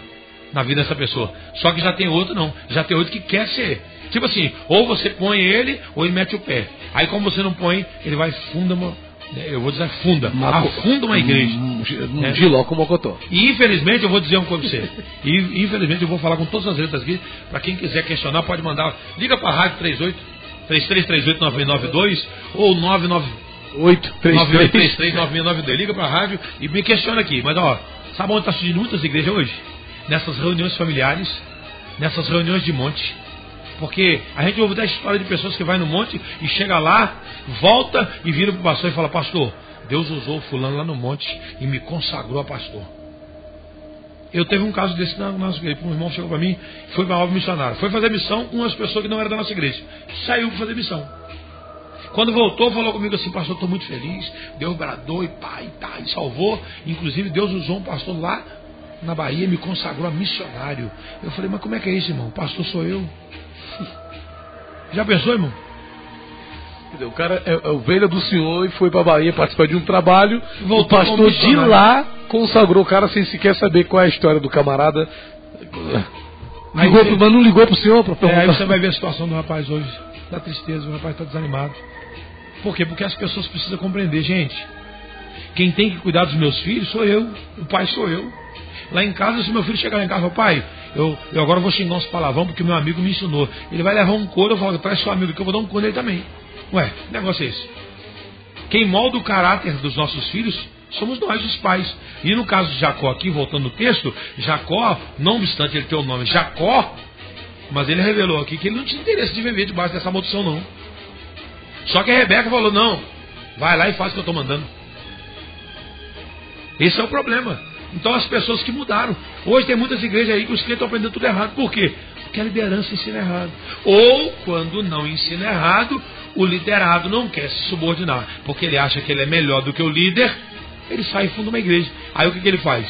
na vida dessa pessoa. Só que já tem outro, não. Já tem outro que quer ser. Tipo assim, ou você põe ele, ou ele mete o pé. Aí como você não põe, ele vai funda uma. Né, eu vou dizer funda. Maco, afunda uma igreja. Um, um né? Giló com Mocotó. E infelizmente eu vou dizer uma coisa pra você. E infelizmente eu vou falar com todas as letras aqui. Para quem quiser questionar, pode mandar. Liga para a Rádio 38 3338-9692 ou 998-33-9692. Liga para a rádio e me questiona aqui. Mas, ó, sabe onde está surgindo muitas igrejas hoje? Nessas reuniões familiares, nessas reuniões de monte. Porque a gente ouve da história de pessoas que vai no monte e chega lá, volta e vira para o pastor e fala: Pastor, Deus usou fulano lá no monte e me consagrou a pastor. Eu teve um caso desse na nossa igreja. Um irmão chegou para mim, foi para obra missionária. Foi fazer missão com umas pessoas que não eram da nossa igreja. Saiu para fazer missão. Quando voltou, falou comigo assim, pastor, estou muito feliz. Deus bradou e pai, tá, e salvou. Inclusive, Deus usou um pastor lá na Bahia e me consagrou a missionário. Eu falei, mas como é que é isso, irmão? Pastor sou eu. Já pensou, irmão? O cara é, é ovelha do senhor e foi para Bahia participar de um trabalho. Voltou o pastor de lá consagrou o cara sem sequer saber qual é a história do camarada. Ligou pro, mas não ligou pro senhor perguntar. É, aí você vai ver a situação do rapaz hoje. Dá tristeza, o rapaz está desanimado. Por quê? Porque as pessoas precisam compreender, gente. Quem tem que cuidar dos meus filhos sou eu, o pai sou eu. Lá em casa, se meu filho chegar lá em casa e falar, pai, eu, eu agora vou xingar uns palavrão porque meu amigo me ensinou. Ele vai levar um couro, eu falo, traz seu amigo que eu vou dar um couro nele também. Ué, que negócio é esse? Quem molda o caráter dos nossos filhos somos nós, os pais. E no caso de Jacó, aqui, voltando no texto, Jacó, não obstante ele ter o nome Jacó, mas ele revelou aqui que ele não tinha interesse de viver debaixo dessa maldição, não. Só que a Rebeca falou: não, vai lá e faz o que eu estou mandando. Esse é o problema. Então as pessoas que mudaram. Hoje tem muitas igrejas aí que os crentes estão aprendendo tudo errado. Por quê? Porque a liderança ensina errado. Ou, quando não ensina errado, o liderado não quer se subordinar, porque ele acha que ele é melhor do que o líder, ele sai e funda uma igreja. Aí o que, que ele faz?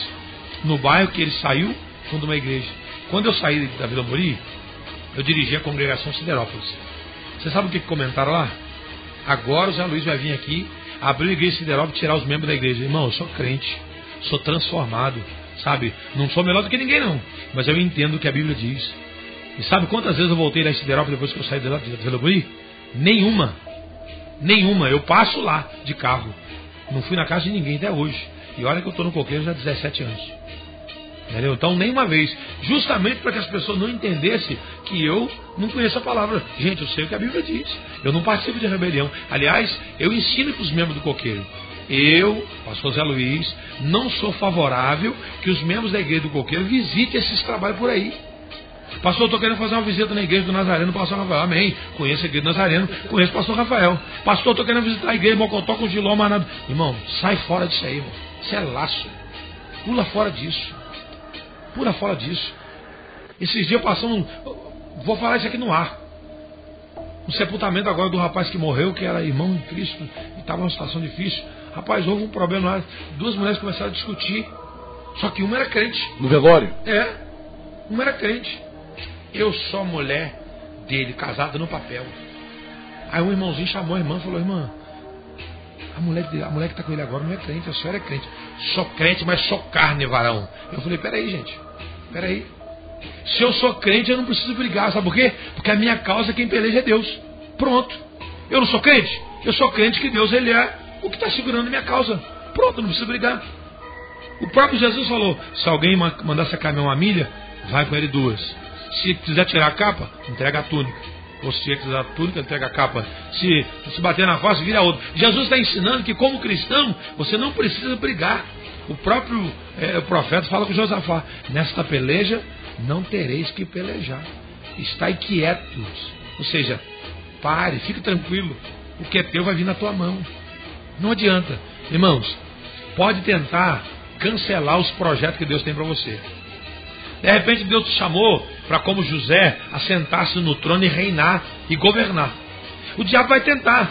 No bairro que ele saiu, funda uma igreja. Quando eu saí da Vila Mori, eu dirigi a congregação Siderópolis. Você sabe o que, que comentaram lá? Agora o Zé Luiz vai vir aqui, abrir a igreja Siderópolis e tirar os membros da igreja. Irmão, eu sou crente, sou transformado, sabe? Não sou melhor do que ninguém, não. Mas eu entendo o que a Bíblia diz. E sabe quantas vezes eu voltei em Siderópolis depois que eu saí de Vila Mori? Nenhuma. Nenhuma. Eu passo lá de carro. Não fui na casa de ninguém até hoje. E olha que eu estou no coqueiro já há 17 anos. Entendeu? Então, nenhuma vez. Justamente para que as pessoas não entendessem que eu não conheço a palavra. Gente, eu sei o que a Bíblia diz. Eu não participo de rebelião. Aliás, eu ensino para os membros do coqueiro. Eu, pastor Zé Luiz, não sou favorável que os membros da igreja do coqueiro visitem esses trabalhos por aí. Pastor, estou querendo fazer uma visita na igreja do Nazareno, pastor Rafael. Amém. Conheço a igreja do Nazareno, conheço o pastor Rafael. Pastor, estou querendo visitar a igreja de Mocotó com Giló, Manado. Irmão, sai fora disso aí, irmão. Isso é laço. Pula fora disso. Pula fora disso. Esses dias passando. Vou falar isso aqui no ar. O sepultamento agora do rapaz que morreu, que era irmão em Cristo, e estava numa situação difícil. Rapaz, houve um problema lá. Duas mulheres começaram a discutir. Só que uma era crente. No velório? É. Uma era crente. Eu sou mulher dele, casada no papel. Aí um irmãozinho chamou a irmã e falou: Irmã, a mulher, a mulher que está com ele agora não é crente, a senhora é crente. Sou crente, mas sou carne, varão. Eu falei: Peraí, gente, peraí. Se eu sou crente, eu não preciso brigar, sabe por quê? Porque a minha causa, quem peleja é Deus. Pronto. Eu não sou crente? Eu sou crente que Deus ele é o que está segurando a minha causa. Pronto, não preciso brigar. O próprio Jesus falou: se alguém mandar você caminhar uma milha, vai com ele duas. Se quiser tirar a capa, entrega a túnica. Se quiser a túnica, entrega a capa. Se, se bater na face, vira outra. Jesus está ensinando que, como cristão, você não precisa brigar. O próprio é, o profeta fala com Josafá: Nesta peleja não tereis que pelejar. Estai quietos. Ou seja, pare, fique tranquilo. O que é teu vai vir na tua mão. Não adianta. Irmãos, pode tentar cancelar os projetos que Deus tem para você. De repente Deus te chamou para, como José, assentar-se no trono e reinar e governar. O diabo vai tentar.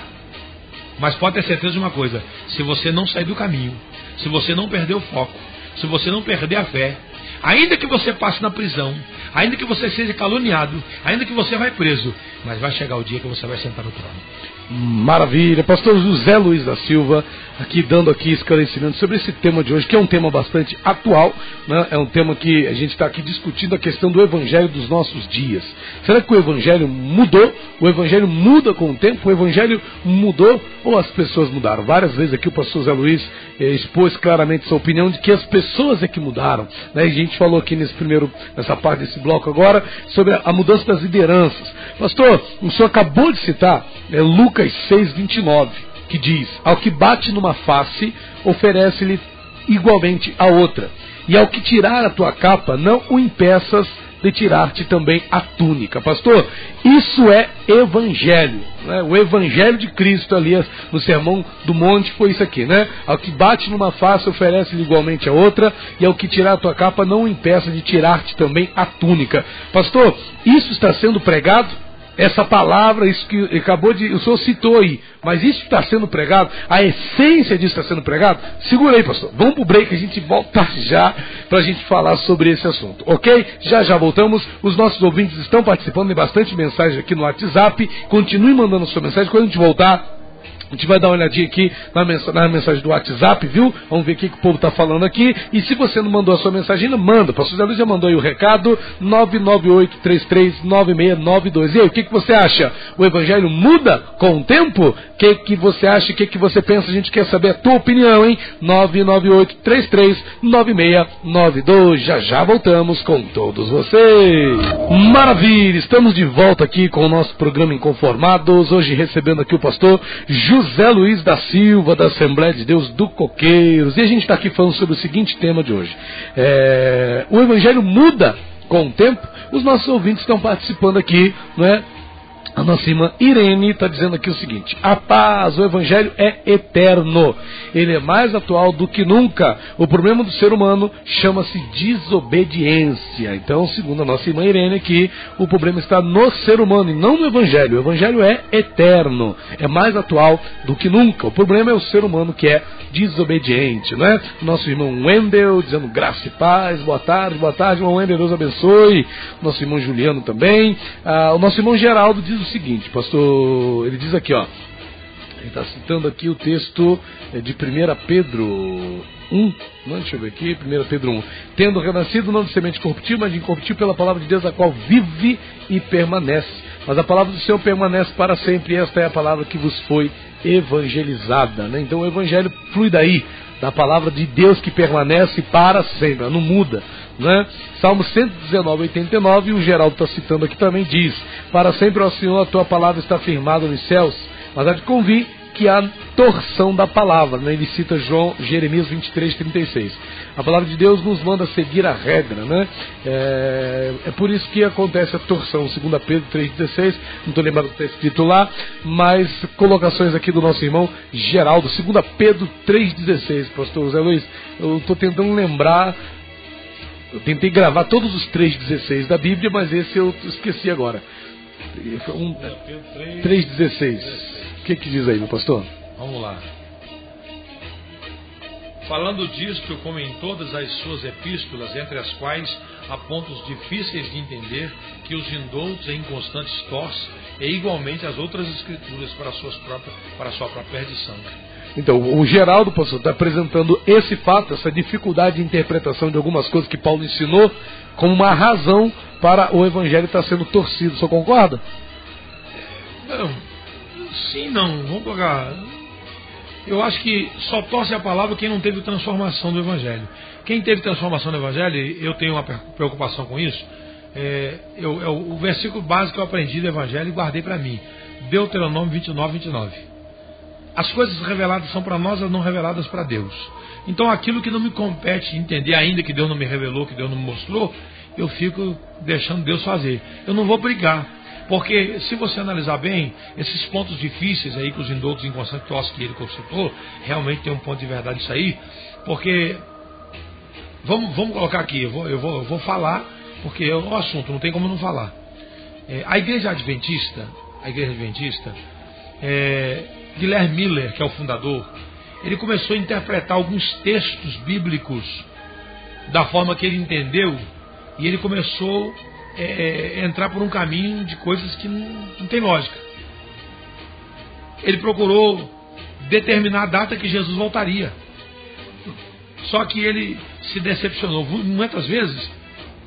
Mas pode ter certeza de uma coisa: se você não sair do caminho, se você não perder o foco, se você não perder a fé, ainda que você passe na prisão, ainda que você seja caluniado, ainda que você vai preso, mas vai chegar o dia que você vai sentar no trono. Maravilha, pastor José Luiz da Silva, aqui dando aqui esclarecimento sobre esse tema de hoje, que é um tema bastante atual, né? é um tema que a gente está aqui discutindo a questão do evangelho dos nossos dias. Será que o evangelho mudou? O evangelho muda com o tempo? O evangelho mudou ou as pessoas mudaram? Várias vezes aqui o pastor José Luiz eh, expôs claramente sua opinião de que as pessoas é que mudaram. Né? a gente falou aqui nesse primeiro, nessa parte desse bloco agora, sobre a, a mudança das lideranças. Pastor, o senhor acabou de citar é, Lucas 6, 29, que diz: Ao que bate numa face, oferece-lhe igualmente a outra. E ao que tirar a tua capa, não o impeças de tirar-te também a túnica. Pastor, isso é evangelho. Né? O evangelho de Cristo ali no sermão do monte foi isso aqui, né? Ao que bate numa face, oferece-lhe igualmente a outra, e ao que tirar a tua capa, não o impeça de tirar-te também a túnica. Pastor, isso está sendo pregado? Essa palavra, isso que acabou de. O senhor citou aí, mas isso está sendo pregado, a essência disso está sendo pregado? Segura aí, pastor. Vamos para o break, a gente volta já para a gente falar sobre esse assunto, ok? Já já voltamos. Os nossos ouvintes estão participando, tem bastante mensagem aqui no WhatsApp. Continue mandando sua mensagem. Quando a gente voltar, a gente vai dar uma olhadinha aqui na mensagem, do WhatsApp, viu? Vamos ver o que, que o povo está falando aqui. E se você não mandou a sua mensagem, manda. O pastor Zé Luiz já mandou aí o recado: 998-339692. E aí, o que, que você acha? O evangelho muda com o tempo? O que, que você acha? O que, que você pensa? A gente quer saber a tua opinião, hein? 998-339692. Já já voltamos com todos vocês. Maravilha! Estamos de volta aqui com o nosso programa Inconformados. Hoje recebendo aqui o pastor Júlio. José Luiz da Silva, da Assembleia de Deus do Coqueiros. E a gente está aqui falando sobre o seguinte tema de hoje. É, o Evangelho muda com o tempo. Os nossos ouvintes estão participando aqui, não é? A nossa irmã Irene está dizendo aqui o seguinte: a paz, o evangelho é eterno. Ele é mais atual do que nunca. O problema do ser humano chama-se desobediência. Então, segundo a nossa irmã Irene aqui, o problema está no ser humano e não no evangelho. O evangelho é eterno, é mais atual do que nunca. O problema é o ser humano que é desobediente, né? Nosso irmão Wendel dizendo graça e paz, boa tarde, boa tarde, irmão Wendel, Deus abençoe. Nosso irmão Juliano também. Ah, o nosso irmão Geraldo diz o seguinte, pastor, ele diz aqui, ó. Ele está citando aqui o texto é, de 1 Pedro 1, não, deixa eu ver aqui, 1 Pedro 1. Tendo renascido não de semente corruptível, mas de incorruptível pela palavra de Deus, a qual vive e permanece. Mas a palavra do Senhor permanece para sempre, e esta é a palavra que vos foi evangelizada. Né? Então o evangelho flui daí, da palavra de Deus que permanece para sempre, ela não muda. Né? Salmo 119, 89, e o Geraldo está citando aqui também, diz: Para sempre, ó Senhor, a tua palavra está firmada nos céus, mas há de convir que há torção da palavra. Né? Ele cita João, Jeremias 23, 36. A palavra de Deus nos manda seguir a regra. Né? É, é por isso que acontece a torção. 2 Pedro 3,16, não estou lembrando o que está escrito lá, mas colocações aqui do nosso irmão Geraldo. 2 Pedro 3,16, pastor Zé Luiz. Eu estou tentando lembrar eu tentei gravar todos os 3,16 da Bíblia, mas esse eu esqueci agora. Um, 3,16. O que, que diz aí, meu pastor? Vamos lá. Falando disto, como em todas as suas epístolas, entre as quais há pontos difíceis de entender, que os indoutos e inconstantes torcem, e igualmente as outras escrituras para, suas próprias, para a sua própria perdição. Então, o Geraldo, pastor, está apresentando esse fato, essa dificuldade de interpretação de algumas coisas que Paulo ensinou, como uma razão para o evangelho estar sendo torcido. O senhor concorda? Não, sim, não. Vamos colocar. Eu acho que só torce a palavra quem não teve transformação do evangelho. Quem teve transformação do evangelho, eu tenho uma preocupação com isso. É, eu, é o versículo básico que eu aprendi do evangelho e guardei para mim. Deuteronômio 29, 29. As coisas reveladas são para nós, as não reveladas para Deus. Então aquilo que não me compete entender ainda, que Deus não me revelou, que Deus não me mostrou, eu fico deixando Deus fazer. Eu não vou brigar. Porque se você analisar bem, esses pontos difíceis aí que os indoutos inconstantes que ele consultou, realmente tem um ponto de verdade isso aí, porque vamos, vamos colocar aqui, eu vou, eu, vou, eu vou falar, porque é um assunto, não tem como não falar. É, a igreja adventista, a igreja adventista, é, Guilherme Miller, que é o fundador, ele começou a interpretar alguns textos bíblicos da forma que ele entendeu e ele começou a é, é, entrar por um caminho de coisas que não, não tem lógica. Ele procurou determinar a data que Jesus voltaria. Só que ele se decepcionou muitas vezes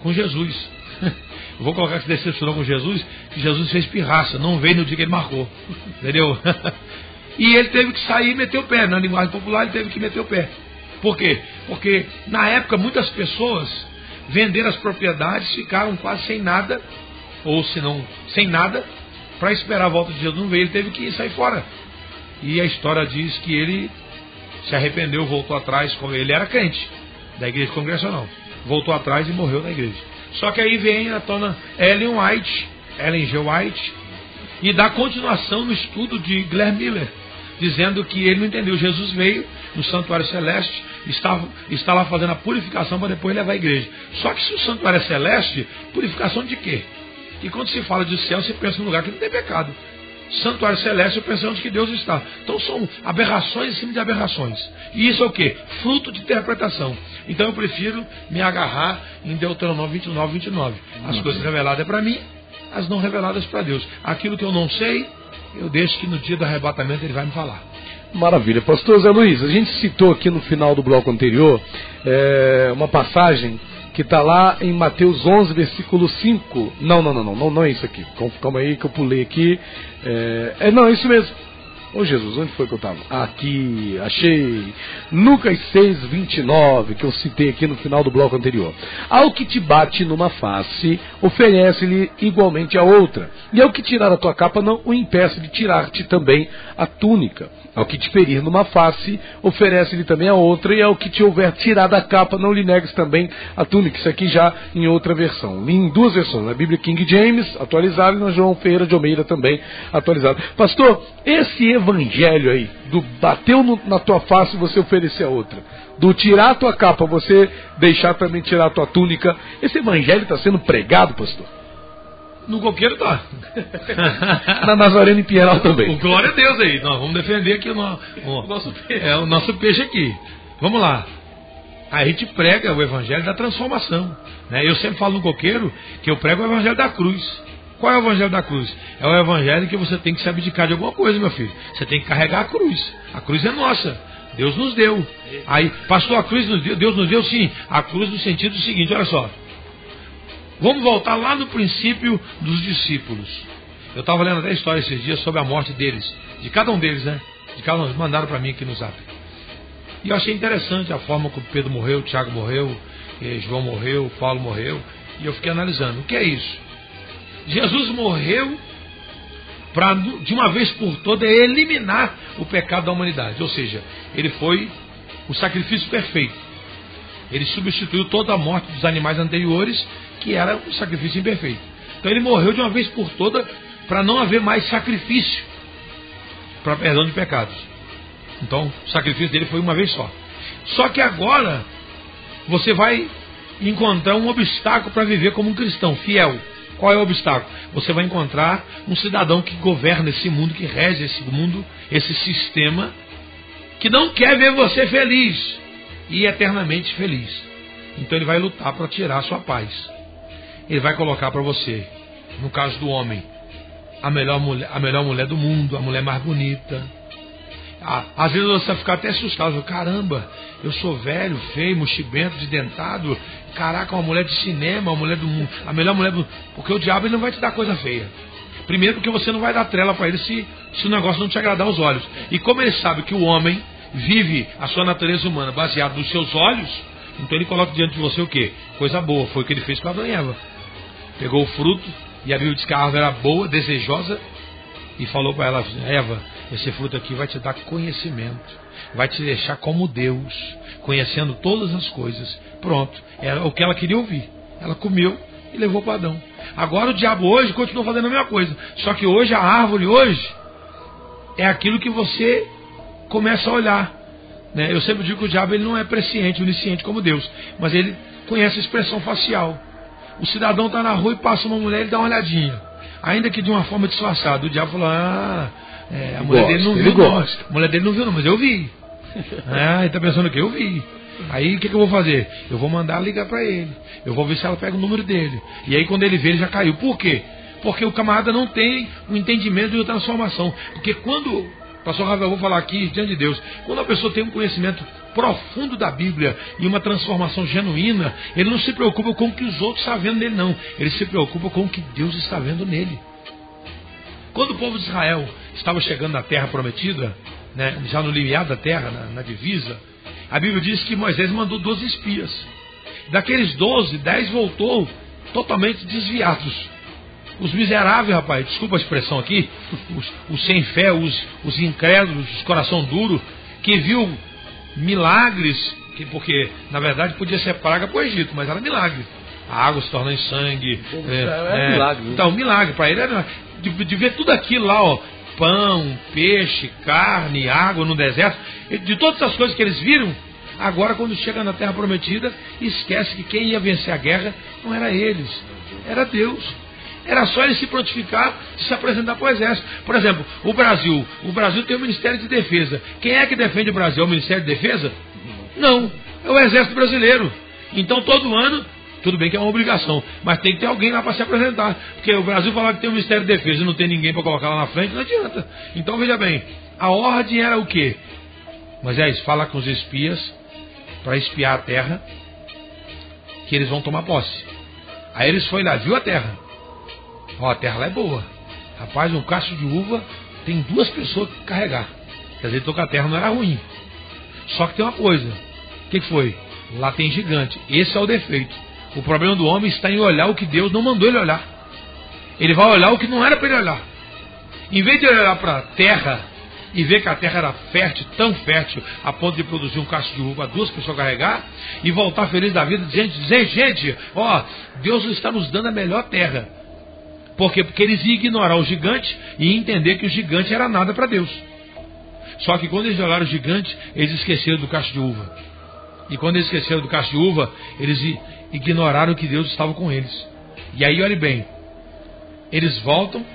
com Jesus. Vou colocar que se decepcionou com Jesus, que Jesus fez pirraça, não veio no dia que ele marcou. Entendeu? E ele teve que sair e meter o pé. Na linguagem popular, ele teve que meter o pé. Por quê? Porque na época muitas pessoas venderam as propriedades, ficaram quase sem nada, ou se não, sem nada, para esperar a volta de Jesus não veio, ele teve que sair fora. E a história diz que ele se arrependeu, voltou atrás, como ele era crente da igreja congregacional. Voltou atrás e morreu na igreja. Só que aí vem a tona Ellen White, Ellen G. White, e dá continuação no estudo de Glenn Miller dizendo que ele não entendeu. Jesus veio no santuário celeste, está, está lá fazendo a purificação para depois levar a igreja. Só que se o santuário é celeste, purificação de quê? E quando se fala de céu, você pensa num lugar que não tem pecado. Santuário celeste, onde que Deus está. Então são aberrações em cima de aberrações. E isso é o quê? Fruto de interpretação. Então eu prefiro me agarrar em Deuteronômio 29, 29. As coisas reveladas é para mim, as não reveladas para Deus. Aquilo que eu não sei, eu deixo que no dia do arrebatamento ele vai me falar. Maravilha. Pastor Zé Luiz, a gente citou aqui no final do bloco anterior é, uma passagem que está lá em Mateus 11, versículo 5. Não, não, não, não, não, é isso aqui. Calma aí que eu pulei aqui. É, é não, é isso mesmo. Ô Jesus, onde foi que eu estava? Aqui, achei. Lucas 6, 29, que eu citei aqui no final do bloco anterior. Ao que te bate numa face, oferece-lhe igualmente a outra. E ao que tirar a tua capa, não o impeça de tirar-te também a túnica. Ao que te ferir numa face, oferece-lhe também a outra, e ao que te houver tirado a capa, não lhe negues também a túnica. Isso aqui já em outra versão. Em duas versões, na Bíblia King James, atualizado, e na João Ferreira de Almeida também atualizado. Pastor, esse evangelho aí, do bateu no, na tua face e você oferecer a outra, do tirar a tua capa, você deixar também tirar a tua túnica, esse evangelho está sendo pregado, pastor? No coqueiro tá. Na Nazareno e Pinheiral também. O glória a Deus aí. Nós vamos defender aqui o, no, o, nosso peixe. É o nosso peixe aqui. Vamos lá. A gente prega o evangelho da transformação. Né? Eu sempre falo no coqueiro que eu prego o evangelho da cruz. Qual é o evangelho da cruz? É o evangelho que você tem que se abdicar de alguma coisa, meu filho. Você tem que carregar a cruz. A cruz é nossa. Deus nos deu. Aí, pastor, a cruz nos deu, Deus nos deu sim. A cruz no sentido seguinte, olha só. Vamos voltar lá no princípio dos discípulos. Eu estava lendo até a história esses dias sobre a morte deles. De cada um deles, né? De cada um. Mandaram para mim aqui no zap. E eu achei interessante a forma como Pedro morreu, Tiago morreu, eh, João morreu, Paulo morreu. E eu fiquei analisando. O que é isso? Jesus morreu para, de uma vez por toda, eliminar o pecado da humanidade. Ou seja, ele foi o sacrifício perfeito. Ele substituiu toda a morte dos animais anteriores que era um sacrifício imperfeito. Então ele morreu de uma vez por toda para não haver mais sacrifício para perdão de pecados. Então o sacrifício dele foi uma vez só. Só que agora você vai encontrar um obstáculo para viver como um cristão fiel. Qual é o obstáculo? Você vai encontrar um cidadão que governa esse mundo, que rege esse mundo, esse sistema, que não quer ver você feliz e eternamente feliz. Então ele vai lutar para tirar a sua paz ele vai colocar para você, no caso do homem, a melhor mulher, a melhor mulher do mundo, a mulher mais bonita. Às vezes você vai ficar até assustado, caramba, eu sou velho, feio, mochibento, desdentado, caraca, uma mulher de cinema, uma mulher do mundo, a melhor mulher do. Porque o diabo ele não vai te dar coisa feia. Primeiro porque você não vai dar trela para ele se, se o negócio não te agradar aos olhos. E como ele sabe que o homem vive a sua natureza humana baseado nos seus olhos, então ele coloca diante de você o quê? Coisa boa, foi o que ele fez com a Eva pegou o fruto, e a Bíblia diz que a árvore era boa, desejosa, e falou para ela: Eva, esse fruto aqui vai te dar conhecimento, vai te deixar como Deus, conhecendo todas as coisas. Pronto, era o que ela queria ouvir. Ela comeu e levou para Adão. Agora o diabo hoje continua fazendo a mesma coisa, só que hoje a árvore hoje é aquilo que você começa a olhar. Né? Eu sempre digo que o diabo ele não é presciente, onisciente como Deus, mas ele conhece a expressão facial. O cidadão está na rua e passa uma mulher, ele dá uma olhadinha. Ainda que de uma forma disfarçada. O diabo falou, ah, é, a mulher gosta, dele não viu, gosta. não. A mulher dele não viu, não, mas eu vi. ah, ele está pensando que eu vi. Aí o que, que, eu vou fazer? Eu vou mandar ligar para ele. Eu vou ver se ela pega o número dele. E aí quando ele vê, ele já caiu. Por quê? Porque o camarada não tem o um entendimento de transformação. Porque quando Pastor Rafael, eu vou falar aqui diante de Deus. Quando a pessoa tem um conhecimento profundo da Bíblia e uma transformação genuína, ele não se preocupa com o que os outros estão vendo nele, não. Ele se preocupa com o que Deus está vendo nele. Quando o povo de Israel estava chegando na terra prometida, né, já no limiar da terra, na, na divisa, a Bíblia diz que Moisés mandou 12 espias. Daqueles 12, 10 voltou totalmente desviados os miseráveis, rapaz, desculpa a expressão aqui, os, os sem fé, os, os incrédulos, os coração duro, que viu milagres, que, porque na verdade podia ser praga para o Egito, mas era milagre. A água se tornando em sangue. É, é, é, milagre. Né? Então, milagre para ele era de, de, ver tudo aquilo lá, ó, pão, peixe, carne, água no deserto, de todas as coisas que eles viram, agora quando chega na terra prometida, esquece que quem ia vencer a guerra não era eles, era Deus. Era só ele se prontificar e se apresentar para o exército. Por exemplo, o Brasil. O Brasil tem o Ministério de Defesa. Quem é que defende o Brasil? É o Ministério de Defesa? Não. É o Exército Brasileiro. Então todo ano, tudo bem que é uma obrigação, mas tem que ter alguém lá para se apresentar. Porque o Brasil falar que tem o Ministério de Defesa e não tem ninguém para colocar lá na frente, não adianta. Então veja bem, a ordem era o quê? Moisés, fala com os espias para espiar a terra, que eles vão tomar posse. Aí eles foram lá, viu a terra. Ó, a terra lá é boa. Rapaz, um cacho de uva tem duas pessoas que carregar. Quer dizer, então a terra não era ruim. Só que tem uma coisa. O que, que foi? Lá tem gigante. Esse é o defeito. O problema do homem está em olhar o que Deus não mandou ele olhar. Ele vai olhar o que não era para ele olhar. Em vez de olhar para a terra e ver que a terra era fértil, tão fértil, a ponto de produzir um cacho de uva, duas pessoas carregar, e voltar feliz da vida, dizendo, dizer, gente, ó, Deus está nos dando a melhor terra. Por quê? Porque eles iam ignorar o gigante e entender que o gigante era nada para Deus. Só que quando eles olharam o gigante, eles esqueceram do cacho de uva. E quando eles esqueceram do cacho de uva, eles ignoraram que Deus estava com eles. E aí, olhe bem, eles voltam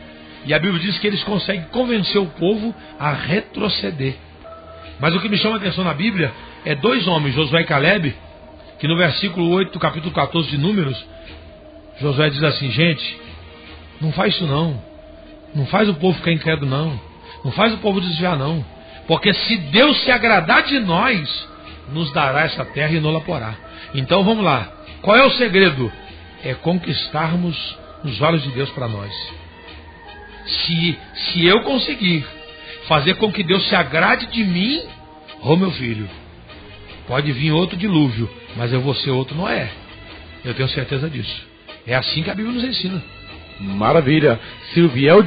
e a Bíblia diz que eles conseguem convencer o povo a retroceder. Mas o que me chama a atenção na Bíblia é dois homens, Josué e Caleb, que no versículo 8 do capítulo 14 de Números, Josué diz assim: gente, não faz isso não. Não faz o povo ficar incrédulo, não. Não faz o povo desviar, não. Porque se Deus se agradar de nós, nos dará essa terra e nos porá. Então vamos lá. Qual é o segredo? É conquistarmos os olhos de Deus para nós. Se, se eu conseguir fazer com que Deus se agrade de mim, ô meu filho, pode vir outro dilúvio, mas eu vou ser outro Noé. Eu tenho certeza disso. É assim que a Bíblia nos ensina. Maravilha. Se vier o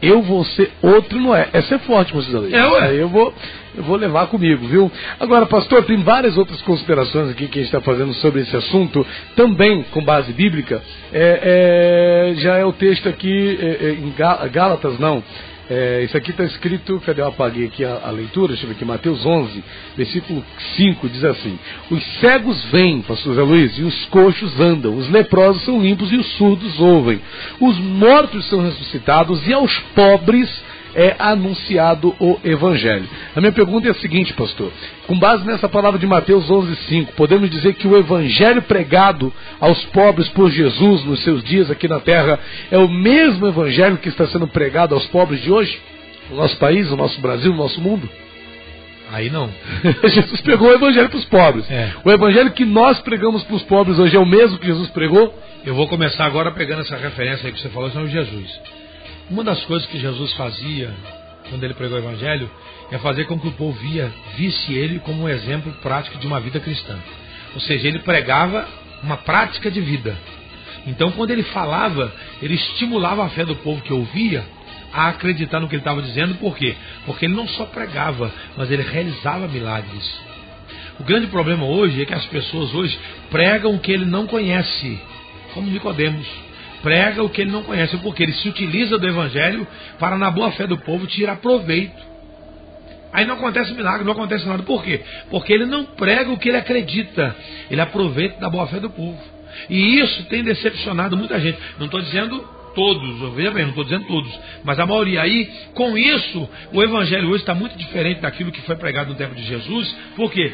eu vou ser outro Noé. Essa é forte, Moisés É, ué. Eu vou, eu vou levar comigo, viu? Agora, pastor, tem várias outras considerações aqui que a gente está fazendo sobre esse assunto, também com base bíblica. É, é, já é o texto aqui é, é em Gálatas, não. É, isso aqui está escrito, cadê eu apaguei aqui a, a, leitura? Deixa eu ver aqui, Mateus 11, versículo 5, diz assim: Os cegos vêm, pastor José Luiz, e os coxos andam, os leprosos são limpos e os surdos ouvem, os mortos são ressuscitados e aos pobres é anunciado o Evangelho. A minha pergunta é a seguinte, pastor: com base nessa palavra de Mateus 11,5, podemos dizer que o Evangelho pregado aos pobres por Jesus nos seus dias aqui na terra é o mesmo Evangelho que está sendo pregado aos pobres de hoje? No nosso país, no nosso Brasil, no nosso mundo? Aí não. Jesus pregou o evangelho para os pobres. É. O evangelho que nós pregamos para os pobres hoje é o mesmo que Jesus pregou? Eu vou começar agora pegando essa referência aí que você falou, sobre Jesus. Uma das coisas que Jesus fazia quando ele pregou o Evangelho é fazer com que o povo via, visse ele como um exemplo prático de uma vida cristã. Ou seja, ele pregava uma prática de vida. Então, quando ele falava, ele estimulava a fé do povo que ouvia a acreditar no que ele estava dizendo, por quê? Porque ele não só pregava, mas ele realizava milagres. O grande problema hoje é que as pessoas hoje pregam o que ele não conhece, como Nicodemos prega o que ele não conhece, porque ele se utiliza do evangelho para, na boa fé do povo, tirar proveito. Aí não acontece milagre, não acontece nada. Por quê? Porque ele não prega o que ele acredita, ele aproveita da boa fé do povo. E isso tem decepcionado muita gente. Não estou dizendo todos, veja bem, não estou dizendo todos, mas a maioria. Aí, com isso, o evangelho hoje está muito diferente daquilo que foi pregado no tempo de Jesus. Por quê?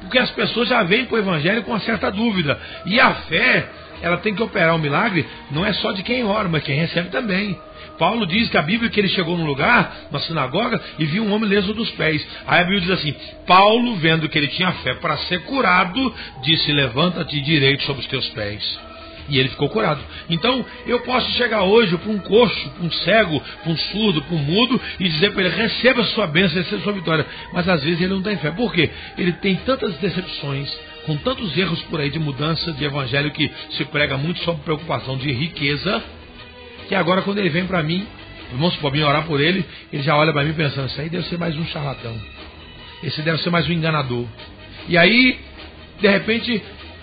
Porque as pessoas já vêm para o evangelho com uma certa dúvida. E a fé ela tem que operar o um milagre, não é só de quem ora, mas quem recebe também. Paulo diz que a Bíblia que ele chegou num lugar, na sinagoga, e viu um homem leso dos pés. Aí a Bíblia diz assim: Paulo, vendo que ele tinha fé para ser curado, disse: Levanta-te direito sobre os teus pés. E ele ficou curado. Então, eu posso chegar hoje para um coxo, para um cego, para um surdo, para um mudo, e dizer para ele: receba a sua bênção, receba a sua vitória. Mas às vezes ele não tem fé. Por quê? Ele tem tantas decepções, com tantos erros por aí de mudança de evangelho que se prega muito sobre preocupação de riqueza, que agora quando ele vem para mim, vamos supor, me orar por ele, ele já olha para mim pensando, isso aí deve ser mais um charlatão. Esse deve ser mais um enganador. E aí, de repente,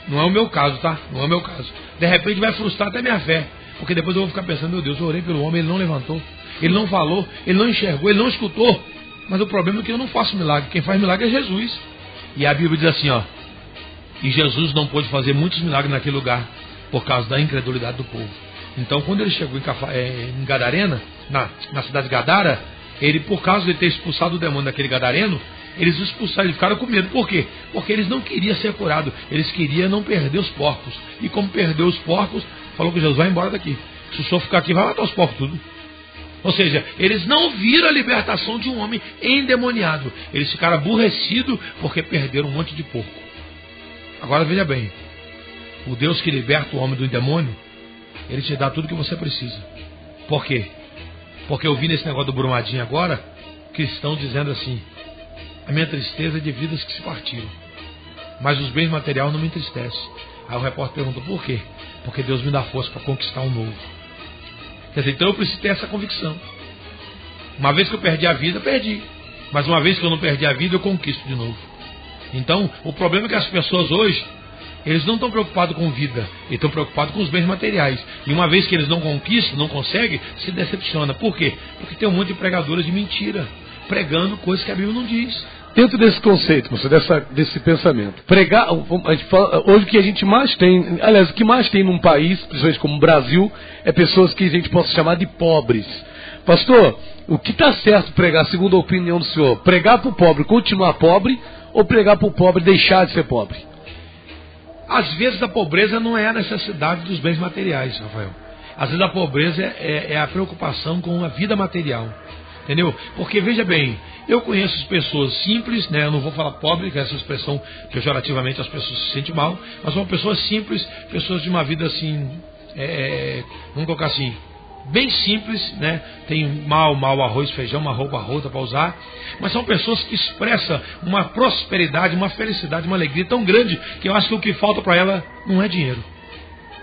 não é o meu caso, tá? Não é o meu caso. De repente vai frustrar até minha fé. Porque depois eu vou ficar pensando, meu Deus, eu orei pelo homem, ele não levantou, ele não falou, ele não enxergou, ele não escutou. Mas o problema é que eu não faço milagre. Quem faz milagre é Jesus. E a Bíblia diz assim, ó, e Jesus não pôde fazer muitos milagres naquele lugar por causa da incredulidade do povo. Então, quando ele chegou em, em Gadarena, na, na cidade de Gadara, ele, por causa de ter expulsado o demônio daquele gadareno, eles expulsaram, eles ficaram com medo. Por quê? Porque eles não queriam ser curados, eles queriam não perder os porcos. E como perdeu os porcos, falou que Jesus vai embora daqui. Se o senhor ficar aqui, vai matar os porcos tudo. Ou seja, eles não viram a libertação de um homem endemoniado. Eles ficaram aborrecidos porque perderam um monte de porco. Agora veja bem: o Deus que liberta o homem do demônio, ele te dá tudo que você precisa. Por quê? Porque eu vi nesse negócio do Brumadinho agora, cristão dizendo assim: a minha tristeza é de vidas que se partiram, mas os bens materiais não me entristecem. Aí o repórter perguntou por quê? Porque Deus me dá força para conquistar um novo. Quer dizer, então eu preciso ter essa convicção. Uma vez que eu perdi a vida, perdi. Mas uma vez que eu não perdi a vida, eu conquisto de novo. Então, o problema é que as pessoas hoje, eles não estão preocupados com vida, eles estão preocupados com os bens materiais. E uma vez que eles não conquistam, não conseguem, se decepciona. Por quê? Porque tem um monte de pregadores de mentira, pregando coisas que a Bíblia não diz. Dentro desse conceito, você, dessa, desse pensamento, pregar, hoje o que a gente mais tem, aliás, o que mais tem num país, principalmente como o Brasil, é pessoas que a gente possa chamar de pobres. Pastor, o que está certo pregar, segundo a opinião do senhor? Pregar para o pobre continuar pobre ou pregar para o pobre deixar de ser pobre? Às vezes a pobreza não é a necessidade dos bens materiais, Rafael. Às vezes a pobreza é, é a preocupação com a vida material. Entendeu? Porque veja bem, eu conheço pessoas simples, né? Eu não vou falar pobre, que é essa expressão pejorativamente as pessoas se sentem mal, mas são pessoas simples, pessoas de uma vida assim, é, é vamos colocar assim, bem simples, né? Tem mal, mal arroz, feijão, uma roupa rota para usar, mas são pessoas que expressam uma prosperidade, uma felicidade, uma alegria tão grande que eu acho que o que falta para ela não é dinheiro.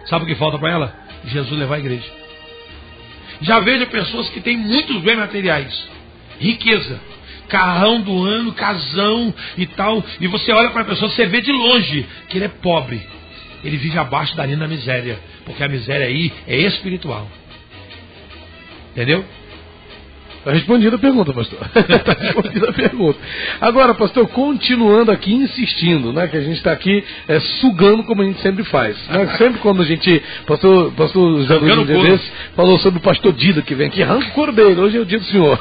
Sabe o que falta para ela? Jesus levar a igreja. Já vejo pessoas que têm muitos bens materiais, riqueza, carrão do ano, casão e tal, e você olha para a pessoa, você vê de longe que ele é pobre. Ele vive abaixo da linha da miséria, porque a miséria aí é espiritual. Entendeu? Está respondida a pergunta, pastor. Está respondida a pergunta. Agora, pastor, continuando aqui, insistindo, né? Que a gente está aqui é, sugando como a gente sempre faz. Né? Sempre quando a gente. Pastor, pastor José Luiz falou sobre o pastor Dida que vem aqui, arranca o cordeiro. Hoje é o dia do senhor.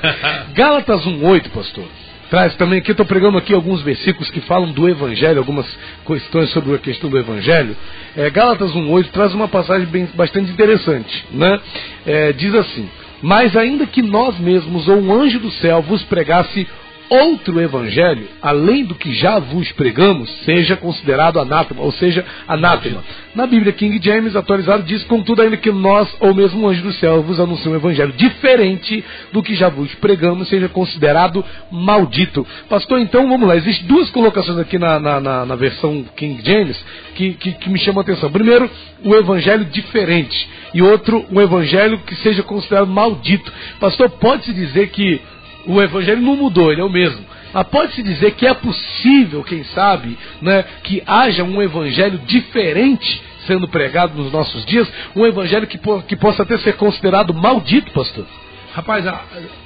Gálatas 1,8, pastor. Traz também aqui, estou pregando aqui alguns versículos que falam do Evangelho, algumas questões sobre a questão do Evangelho. É, Gálatas 1,8 traz uma passagem bem, bastante interessante. Né? É, diz assim. Mas ainda que nós mesmos ou um anjo do céu vos pregasse outro evangelho, além do que já vos pregamos, seja considerado anátema, ou seja, anátema. Na Bíblia King James, atualizado, diz, contudo, ainda que nós, ou mesmo o anjo do céu, vos anuncie um evangelho diferente do que já vos pregamos, seja considerado maldito. Pastor, então, vamos lá, existem duas colocações aqui na, na, na, na versão King James que, que, que me chamam a atenção. Primeiro, o evangelho diferente, e outro, um evangelho que seja considerado maldito. Pastor, pode-se dizer que o evangelho não mudou, ele é o mesmo. Mas pode-se dizer que é possível, quem sabe, né, que haja um evangelho diferente sendo pregado nos nossos dias, um evangelho que, que possa até ser considerado maldito, pastor? Rapaz,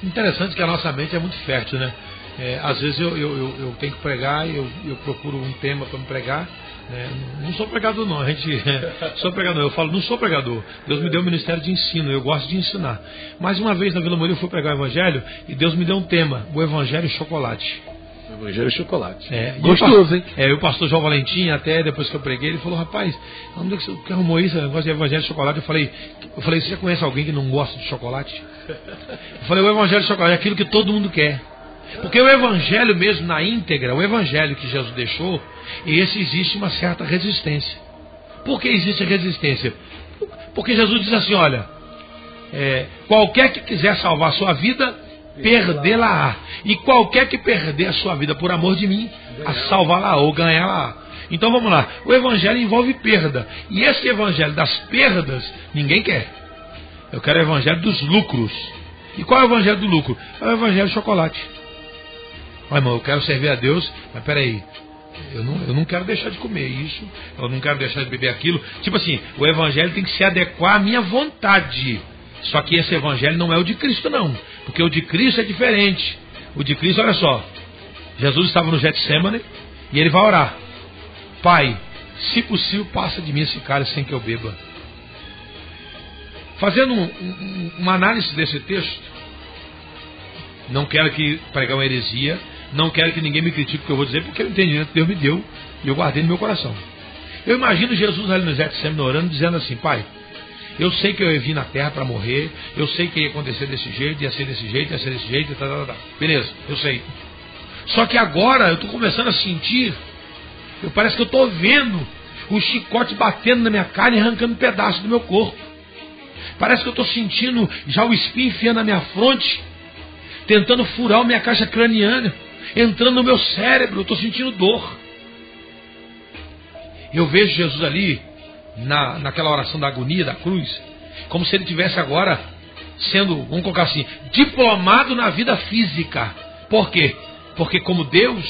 interessante que a nossa mente é muito fértil, né? É, às vezes eu, eu, eu, eu, tenho que pregar eu, eu procuro um tema para me pregar é, não sou pregador, não. A gente sou pregador. Eu falo, não sou pregador. Deus me deu o ministério de ensino. Eu gosto de ensinar. Mais uma vez na Vila Moura eu fui pregar o Evangelho e Deus me deu um tema: o Evangelho chocolate. O Evangelho chocolate. É, Gostoso, hein? É, o pastor João Valentim, até depois que eu preguei, ele falou: rapaz, onde é que você arrumou isso? Eu gosto de Evangelho chocolate. Eu falei: eu falei, você já conhece alguém que não gosta de chocolate? Eu falei: o Evangelho chocolate é aquilo que todo mundo quer. Porque o Evangelho mesmo na íntegra, o Evangelho que Jesus deixou, esse existe uma certa resistência. Por que existe resistência? Porque Jesus diz assim: olha, é, qualquer que quiser salvar a sua vida, perdê-la-á. E qualquer que perder a sua vida por amor de mim, a salvá-la ou ganhá-la. Então vamos lá. O evangelho envolve perda. E esse evangelho das perdas, ninguém quer. Eu quero o evangelho dos lucros. E qual é o evangelho do lucro? É o evangelho de chocolate. Olha, irmão, eu quero servir a Deus, mas peraí, eu não, eu não quero deixar de comer isso, eu não quero deixar de beber aquilo. Tipo assim, o evangelho tem que se adequar à minha vontade. Só que esse evangelho não é o de Cristo, não. Porque o de Cristo é diferente. O de Cristo, olha só. Jesus estava no Getsemane e ele vai orar. Pai, se possível, passa de mim esse cara sem que eu beba. Fazendo um, um, uma análise desse texto, não quero que pregar uma heresia, não quero que ninguém me critique o que eu vou dizer, porque o entendimento que Deus me deu e eu guardei no meu coração. Eu imagino Jesus ali no Getsemane orando, dizendo assim, Pai, eu sei que eu vir na terra para morrer, eu sei que ia acontecer desse jeito, ia ser desse jeito, ia ser desse jeito, tá, tá, tá. beleza, eu sei. Só que agora eu estou começando a sentir, eu parece que eu estou vendo o chicote batendo na minha carne e arrancando pedaços do meu corpo. Parece que eu estou sentindo já o espinho enfiando na minha fronte, tentando furar a minha caixa craniana, entrando no meu cérebro, eu estou sentindo dor. Eu vejo Jesus ali, na, naquela oração da agonia, da cruz, como se ele tivesse agora sendo, vamos colocar assim, diplomado na vida física. Por quê? Porque como Deus,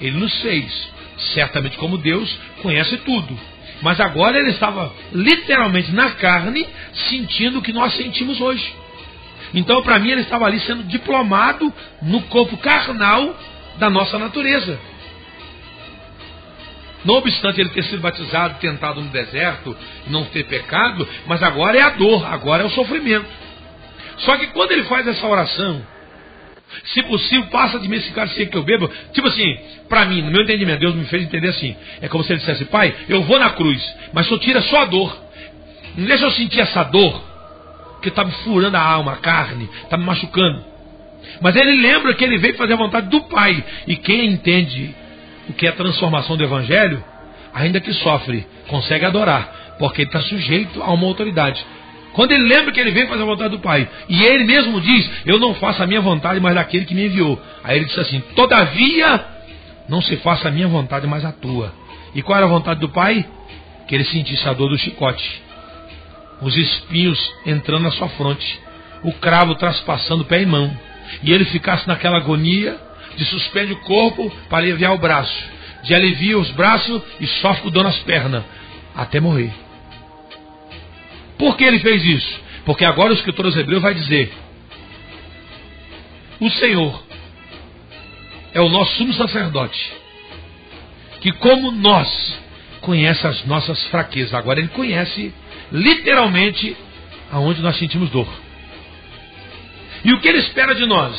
ele nos fez. Certamente como Deus conhece tudo. Mas agora ele estava literalmente na carne, sentindo o que nós sentimos hoje. Então, para mim, ele estava ali sendo diplomado no corpo carnal da nossa natureza. Não obstante ele ter sido batizado, tentado no deserto, não ter pecado, mas agora é a dor, agora é o sofrimento. Só que quando ele faz essa oração, se possível, passa de mim esse cara que eu bebo. Tipo assim, para mim, no meu entendimento, Deus me fez entender assim. É como se ele dissesse, pai, eu vou na cruz, mas só tira só a dor. Não deixa eu sentir essa dor, que está me furando a alma, a carne, está me machucando. Mas ele lembra que ele veio fazer a vontade do Pai. E quem entende o que é a transformação do Evangelho, ainda que sofre, consegue adorar, porque ele está sujeito a uma autoridade. Quando ele lembra que ele veio fazer a vontade do Pai, e ele mesmo diz: Eu não faço a minha vontade, mas daquele que me enviou. Aí ele diz assim: Todavia, não se faça a minha vontade, mas a tua. E qual era a vontade do Pai? Que ele sentisse a dor do chicote, os espinhos entrando na sua fronte, o cravo traspassando pé e mão, e ele ficasse naquela agonia de suspende o corpo para aliviar o braço, de alivia os braços e sofre com dor nas pernas, até morrer. Por que ele fez isso? Porque agora o escritor aos Hebreus vai dizer: O Senhor é o nosso sumo sacerdote, que como nós conhece as nossas fraquezas. Agora ele conhece literalmente aonde nós sentimos dor. E o que ele espera de nós?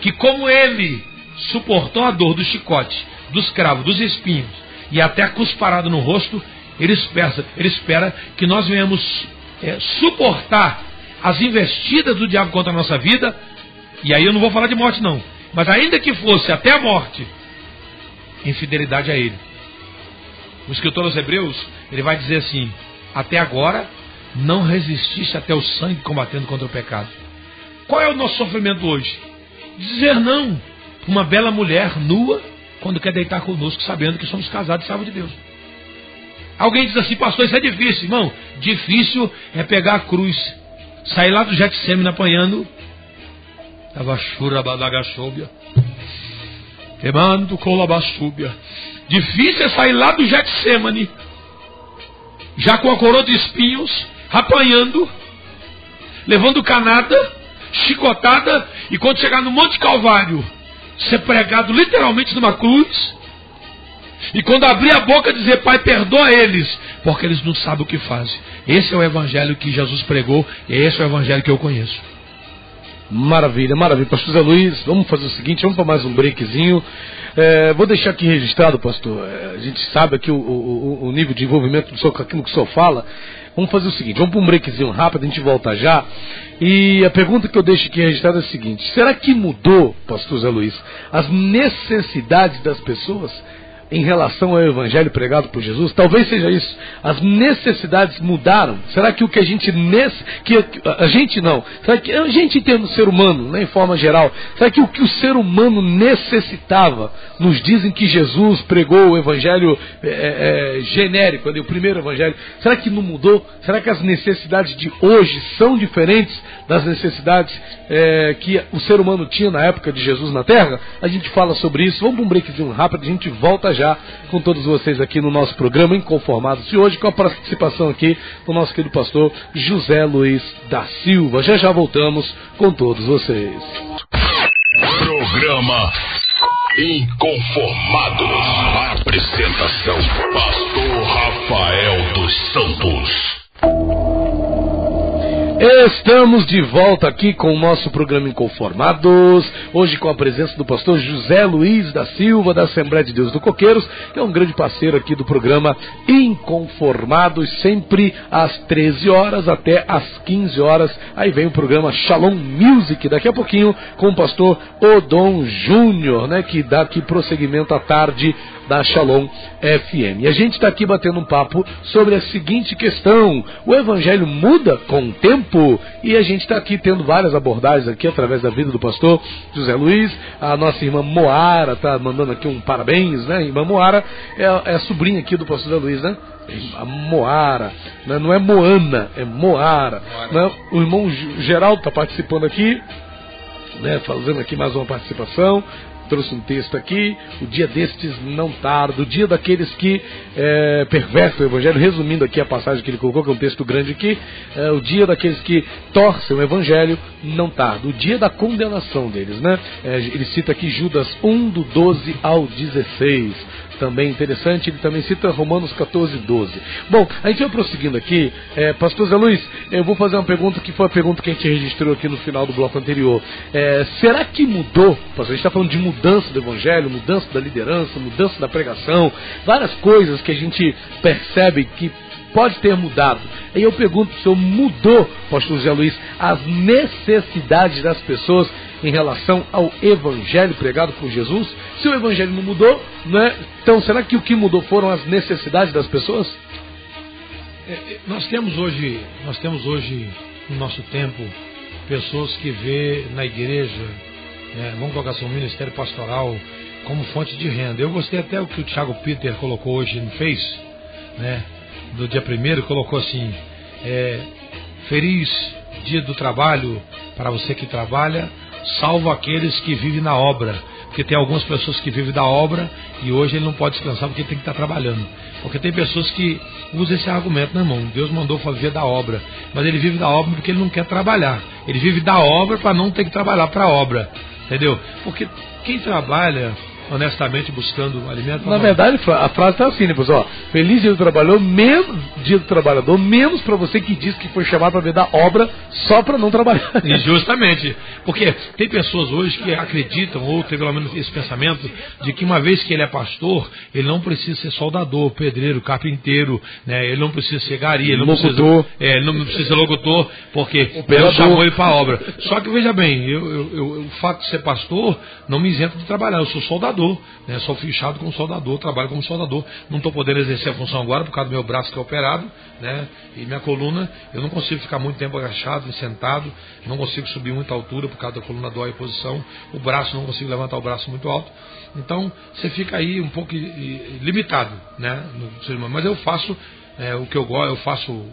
Que como ele suportou a dor do chicote, dos cravos, dos espinhos e até a cusparada no rosto, ele espera, ele espera que nós venhamos é, suportar as investidas do diabo contra a nossa vida. E aí eu não vou falar de morte, não. Mas ainda que fosse até a morte, infidelidade a ele. O escritor aos Hebreus, ele vai dizer assim: Até agora não resististe até o sangue combatendo contra o pecado. Qual é o nosso sofrimento hoje? Dizer não uma bela mulher nua quando quer deitar conosco, sabendo que somos casados e salvos de Deus. Alguém diz assim, pastor, isso é difícil. Irmão, difícil é pegar a cruz, sair lá do Getsemane apanhando. Difícil é sair lá do Getsemane, já com a coroa de espinhos, apanhando, levando canada, chicotada, e quando chegar no Monte Calvário, ser pregado literalmente numa cruz. E quando abrir a boca dizer, Pai, perdoa eles, porque eles não sabem o que fazem. Esse é o evangelho que Jesus pregou, e esse é o evangelho que eu conheço. Maravilha, maravilha. Pastor Zé Luiz, vamos fazer o seguinte, vamos para mais um breakzinho. É, vou deixar aqui registrado, pastor. É, a gente sabe aqui o, o, o nível de envolvimento do senhor com aquilo que o senhor fala. Vamos fazer o seguinte, vamos para um breakzinho rápido, a gente volta já. E a pergunta que eu deixo aqui registrada é a seguinte: será que mudou, pastor Zé Luiz, as necessidades das pessoas? Em relação ao evangelho pregado por Jesus? Talvez seja isso. As necessidades mudaram. Será que o que a gente que a gente não? Será que a gente entende o ser humano, né, em forma geral? Será que o que o ser humano necessitava? Nos dizem que Jesus pregou o evangelho é, é, é, genérico, ali, o primeiro evangelho. Será que não mudou? Será que as necessidades de hoje são diferentes das necessidades é, que o ser humano tinha na época de Jesus na Terra? A gente fala sobre isso. Vamos para um breakzinho rápido, a gente volta já já com todos vocês aqui no nosso programa Inconformados de hoje, com a participação aqui do nosso querido pastor José Luiz da Silva. Já já voltamos com todos vocês. Programa Inconformados. Apresentação: Pastor Rafael dos Santos. Estamos de volta aqui com o nosso programa Inconformados. Hoje com a presença do pastor José Luiz da Silva, da Assembleia de Deus do Coqueiros, que é um grande parceiro aqui do programa Inconformados, sempre às 13 horas até às 15 horas. Aí vem o programa Shalom Music, daqui a pouquinho, com o pastor Odon Júnior, né, que dá aqui prosseguimento à tarde da Shalom FM. E a gente está aqui batendo um papo sobre a seguinte questão: o Evangelho muda com o tempo? E a gente está aqui tendo várias abordagens aqui através da vida do pastor José Luiz. A nossa irmã Moara está mandando aqui um parabéns, né? Irmã Moara é, é a sobrinha aqui do pastor José Luiz, né? A Moara, né? não é Moana, é Moara. Né? O irmão Geraldo está participando aqui, né? fazendo aqui mais uma participação trouxe um texto aqui, o dia destes não tarda, o dia daqueles que é, pervertem o Evangelho, resumindo aqui a passagem que ele colocou, que é um texto grande aqui, é, o dia daqueles que torcem o Evangelho não tarda, o dia da condenação deles, né? É, ele cita aqui Judas 1, do 12 ao 16 também interessante, ele também cita Romanos 14, 12. Bom, a gente vai prosseguindo aqui. É, Pastor Zé Luiz, eu vou fazer uma pergunta que foi a pergunta que a gente registrou aqui no final do bloco anterior. É, será que mudou? Pastor, a gente está falando de mudança do evangelho, mudança da liderança, mudança da pregação, várias coisas que a gente percebe que pode ter mudado. Aí eu pergunto o senhor, mudou, pastor Zé Luiz, as necessidades das pessoas em relação ao evangelho pregado por Jesus? Se o evangelho não mudou, né? então será que o que mudou foram as necessidades das pessoas? É, é, nós temos hoje, nós temos hoje no nosso tempo pessoas que vê na igreja, né, vamos colocar assim, um ministério pastoral como fonte de renda. Eu gostei até o que o Thiago Peter colocou hoje no Face, né, do dia primeiro, colocou assim, é, feliz dia do trabalho para você que trabalha, salvo aqueles que vivem na obra. Porque tem algumas pessoas que vivem da obra e hoje ele não pode descansar porque tem que estar trabalhando. Porque tem pessoas que usam esse argumento, não, irmão. Deus mandou fazer da obra. Mas ele vive da obra porque ele não quer trabalhar. Ele vive da obra para não ter que trabalhar para a obra. Entendeu? Porque quem trabalha honestamente buscando alimento. Na verdade, a frase está assim, né, pessoal? Feliz dia do trabalhador, menos dia do trabalhador, menos para você que diz que foi chamado para ver da obra só para não trabalhar. E justamente, porque tem pessoas hoje que acreditam, ou tem pelo menos esse pensamento, de que uma vez que ele é pastor, ele não precisa ser soldador, pedreiro, carpinteiro, né? ele não precisa ser gari, ele não locutor. precisa, é, ele não precisa ser locutor, porque Deus chamou ele para a obra. Só que veja bem, eu, eu, eu, o fato de ser pastor não me isenta de trabalhar, eu sou soldador soldador, né? Sou fichado como soldador, trabalho como soldador. Não estou podendo exercer a função agora por causa do meu braço que é operado, né? E minha coluna, eu não consigo ficar muito tempo agachado, sentado, não consigo subir muita altura por causa da coluna dói a posição, o braço não consigo levantar o braço muito alto. Então você fica aí um pouco limitado, né? No, mas eu faço é, o que eu gosto, eu faço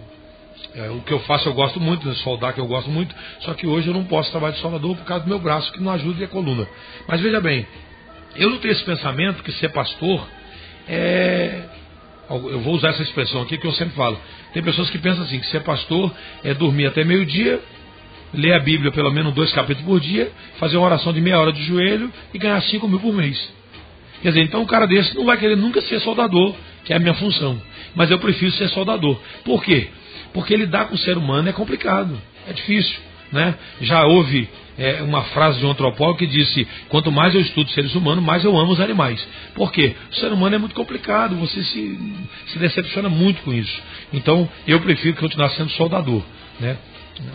é, o que eu faço eu gosto muito, né, soldar que eu gosto muito, só que hoje eu não posso trabalhar de soldador por causa do meu braço que não ajuda e a coluna. Mas veja bem, eu não tenho esse pensamento que ser pastor é. Eu vou usar essa expressão aqui que eu sempre falo. Tem pessoas que pensam assim: que ser pastor é dormir até meio-dia, ler a Bíblia pelo menos dois capítulos por dia, fazer uma oração de meia hora de joelho e ganhar cinco mil por mês. Quer dizer, então um cara desse não vai querer nunca ser soldador, que é a minha função. Mas eu prefiro ser soldador. Por quê? Porque lidar com o ser humano é complicado, é difícil. Né? Já houve é, uma frase de um antropólogo que disse: quanto mais eu estudo seres humanos, mais eu amo os animais. Por quê? O ser humano é muito complicado, você se, se decepciona muito com isso. Então, eu prefiro continuar sendo soldador. Né?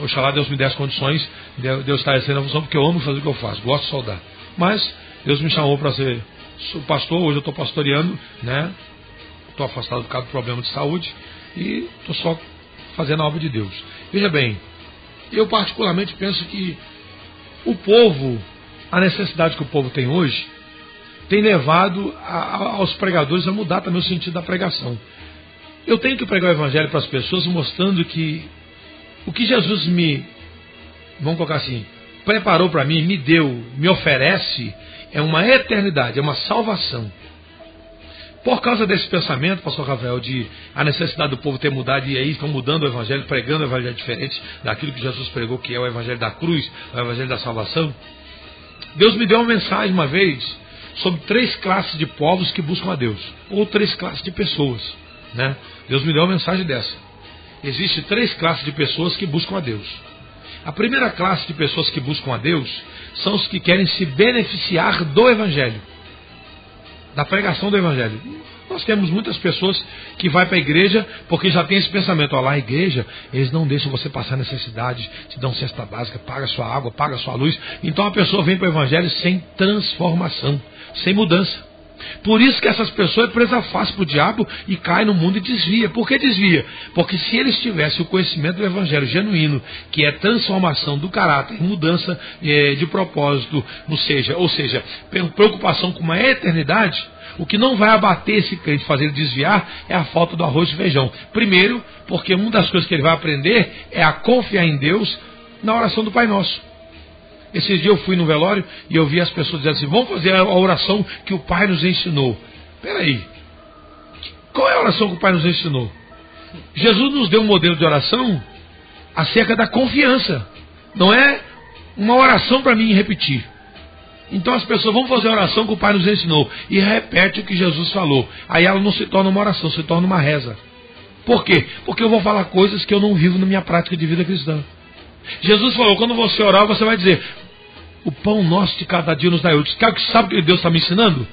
Oxalá Deus me dê as condições de Deus estar exercendo a função, porque eu amo fazer o que eu faço, gosto de soldar. Mas Deus me chamou para ser pastor, hoje eu estou pastoreando, né? Estou afastado por causa do problema de saúde e estou só fazendo a obra de Deus. Veja bem, eu particularmente penso que o povo, a necessidade que o povo tem hoje, tem levado a, aos pregadores a mudar também o sentido da pregação. Eu tenho que pregar o evangelho para as pessoas mostrando que o que Jesus me, vamos colocar assim, preparou para mim, me deu, me oferece, é uma eternidade, é uma salvação. Por causa desse pensamento, pastor Rafael, de a necessidade do povo ter mudado e aí estão mudando o evangelho, pregando o evangelho diferente daquilo que Jesus pregou, que é o evangelho da cruz, o evangelho da salvação. Deus me deu uma mensagem uma vez sobre três classes de povos que buscam a Deus, ou três classes de pessoas. Né? Deus me deu uma mensagem dessa. Existem três classes de pessoas que buscam a Deus. A primeira classe de pessoas que buscam a Deus são os que querem se beneficiar do Evangelho da pregação do Evangelho. Nós temos muitas pessoas que vai para a igreja porque já tem esse pensamento, ó, lá a igreja, eles não deixam você passar necessidade, te dão cesta básica, paga sua água, paga sua luz. Então a pessoa vem para o evangelho sem transformação, sem mudança. Por isso que essas pessoas é presa fácil para o diabo e cai no mundo e desvia. Por que desvia? Porque se eles tivessem o conhecimento do evangelho genuíno, que é transformação do caráter, mudança é, de propósito, ou seja, ou seja, preocupação com uma eternidade, o que não vai abater esse crente, fazer ele desviar, é a falta do arroz e feijão. Primeiro, porque uma das coisas que ele vai aprender é a confiar em Deus na oração do Pai Nosso. Esses dias eu fui no velório e eu vi as pessoas dizendo assim: vamos fazer a oração que o Pai nos ensinou. Peraí, qual é a oração que o Pai nos ensinou? Jesus nos deu um modelo de oração acerca da confiança. Não é uma oração para mim repetir. Então as pessoas vão fazer a oração que o Pai nos ensinou e repete o que Jesus falou. Aí ela não se torna uma oração, se torna uma reza. Por quê? Porque eu vou falar coisas que eu não vivo na minha prática de vida cristã. Jesus falou: quando você orar, você vai dizer: O pão nosso de cada dia nos dá hoje. Sabe o que Deus está me ensinando?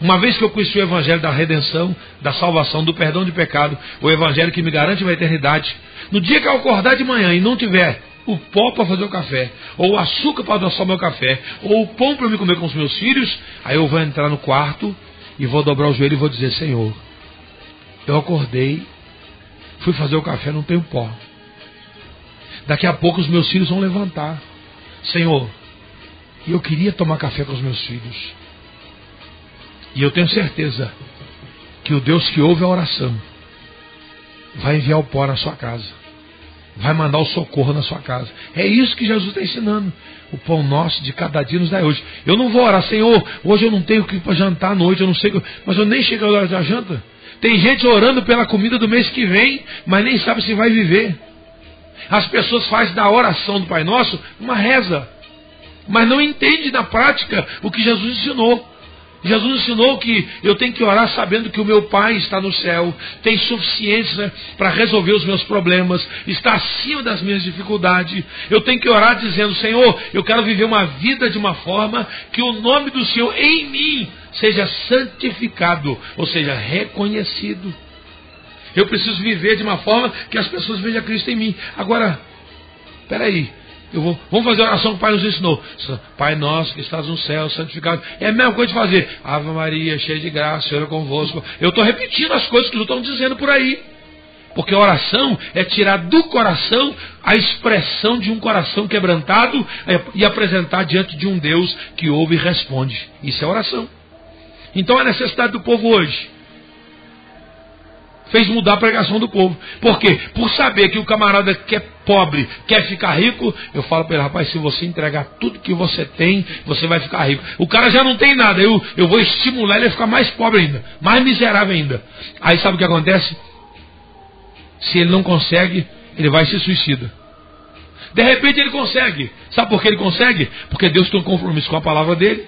Uma vez que eu conheci o Evangelho da redenção, da salvação, do perdão de pecado, o Evangelho que me garante uma eternidade, no dia que eu acordar de manhã e não tiver o pó para fazer o café, ou o açúcar para adoçar o meu café, ou o pão para me comer com os meus filhos, aí eu vou entrar no quarto e vou dobrar o joelho e vou dizer: Senhor, eu acordei, fui fazer o café, não tenho pó. Daqui a pouco os meus filhos vão levantar. Senhor, eu queria tomar café com os meus filhos. E eu tenho certeza que o Deus que ouve a oração vai enviar o pó na sua casa vai mandar o socorro na sua casa. É isso que Jesus está ensinando. O pão nosso de cada dia nos dá hoje. Eu não vou orar, Senhor, hoje eu não tenho o que para jantar à noite, eu não sei, mas eu nem chego a hora da janta. Tem gente orando pela comida do mês que vem, mas nem sabe se vai viver. As pessoas fazem da oração do Pai Nosso uma reza, mas não entende na prática o que Jesus ensinou. Jesus ensinou que eu tenho que orar sabendo que o meu Pai está no céu, tem suficiência para resolver os meus problemas, está acima das minhas dificuldades. Eu tenho que orar dizendo: Senhor, eu quero viver uma vida de uma forma que o nome do Senhor em mim seja santificado, ou seja, reconhecido. Eu preciso viver de uma forma que as pessoas vejam Cristo em mim. Agora, peraí, eu vou, vamos fazer a oração que o Pai nos ensinou. Pai nosso que estás no céu, santificado. É a mesma coisa de fazer. Ave Maria, cheia de graça, Senhor é convosco. Eu estou repetindo as coisas que estão dizendo por aí. Porque a oração é tirar do coração a expressão de um coração quebrantado e apresentar diante de um Deus que ouve e responde. Isso é oração. Então a necessidade do povo hoje fez mudar a pregação do povo. Por quê? Por saber que o camarada que é pobre quer ficar rico, eu falo para ele, rapaz, se você entregar tudo que você tem, você vai ficar rico. O cara já não tem nada, eu, eu vou estimular ele a ficar mais pobre ainda, mais miserável ainda. Aí sabe o que acontece? Se ele não consegue, ele vai se suicida. De repente ele consegue. Sabe por que ele consegue? Porque Deus tem um compromisso com a palavra dele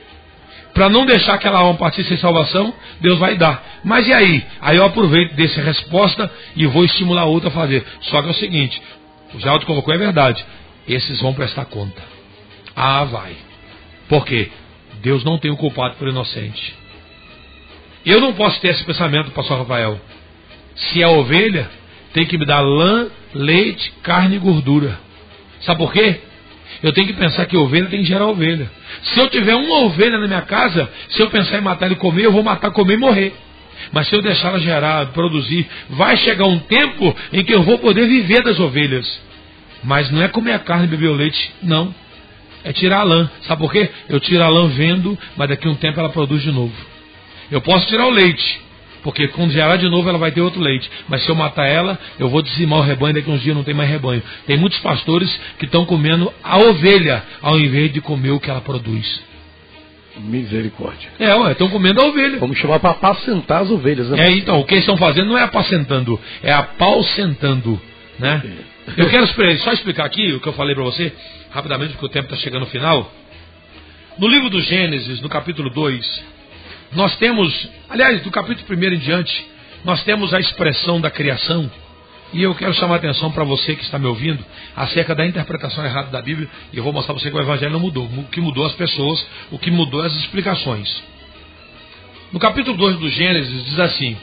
para não deixar aquela alma partir sem salvação, Deus vai dar. Mas e aí? Aí eu aproveito dessa resposta e vou estimular outra a fazer. Só que é o seguinte: o Geraldo colocou é verdade. Esses vão prestar conta. Ah, vai. Por quê? Deus não tem o culpado por inocente. Eu não posso ter esse pensamento, pastor Rafael. Se é ovelha, tem que me dar lã, leite, carne e gordura. Sabe por quê? Eu tenho que pensar que ovelha tem que gerar ovelha. Se eu tiver uma ovelha na minha casa, se eu pensar em matar e comer, eu vou matar, comer e morrer. Mas se eu deixar ela gerar, produzir, vai chegar um tempo em que eu vou poder viver das ovelhas. Mas não é comer a carne e beber o leite, não. É tirar a lã. Sabe por quê? Eu tiro a lã vendo, mas daqui a um tempo ela produz de novo. Eu posso tirar o leite, porque quando gerar de novo ela vai ter outro leite. Mas se eu matar ela, eu vou dizimar o rebanho, daqui a uns dias não tem mais rebanho. Tem muitos pastores que estão comendo a ovelha, ao invés de comer o que ela produz. Misericórdia. É, ué, estão comendo a ovelha. Vamos chamar para apacentar as ovelhas, né? É, então, o que eles estão fazendo não é apacentando, é apaucentando, né? Eu quero só explicar aqui o que eu falei para você, rapidamente, porque o tempo está chegando no final. No livro do Gênesis, no capítulo 2, nós temos, aliás, do capítulo 1 em diante, nós temos a expressão da criação. E eu quero chamar a atenção para você que está me ouvindo acerca da interpretação errada da Bíblia. E eu vou mostrar para você que o Evangelho não mudou. O que mudou as pessoas, o que mudou as explicações. No capítulo 2 do Gênesis diz assim: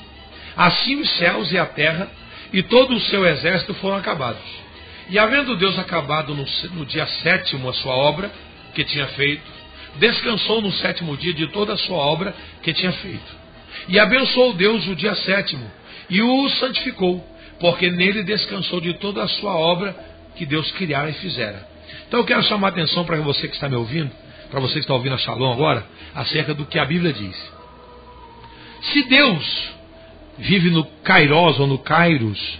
Assim os céus e a terra e todo o seu exército foram acabados. E havendo Deus acabado no, no dia sétimo a sua obra que tinha feito, descansou no sétimo dia de toda a sua obra que tinha feito. E abençoou Deus o dia sétimo e o santificou, porque nele descansou de toda a sua obra que Deus criara e fizera. Então eu quero chamar a atenção para você que está me ouvindo, para você que está ouvindo a Shalom agora, acerca do que a Bíblia diz. Se Deus vive no Kairos ou no Kairos,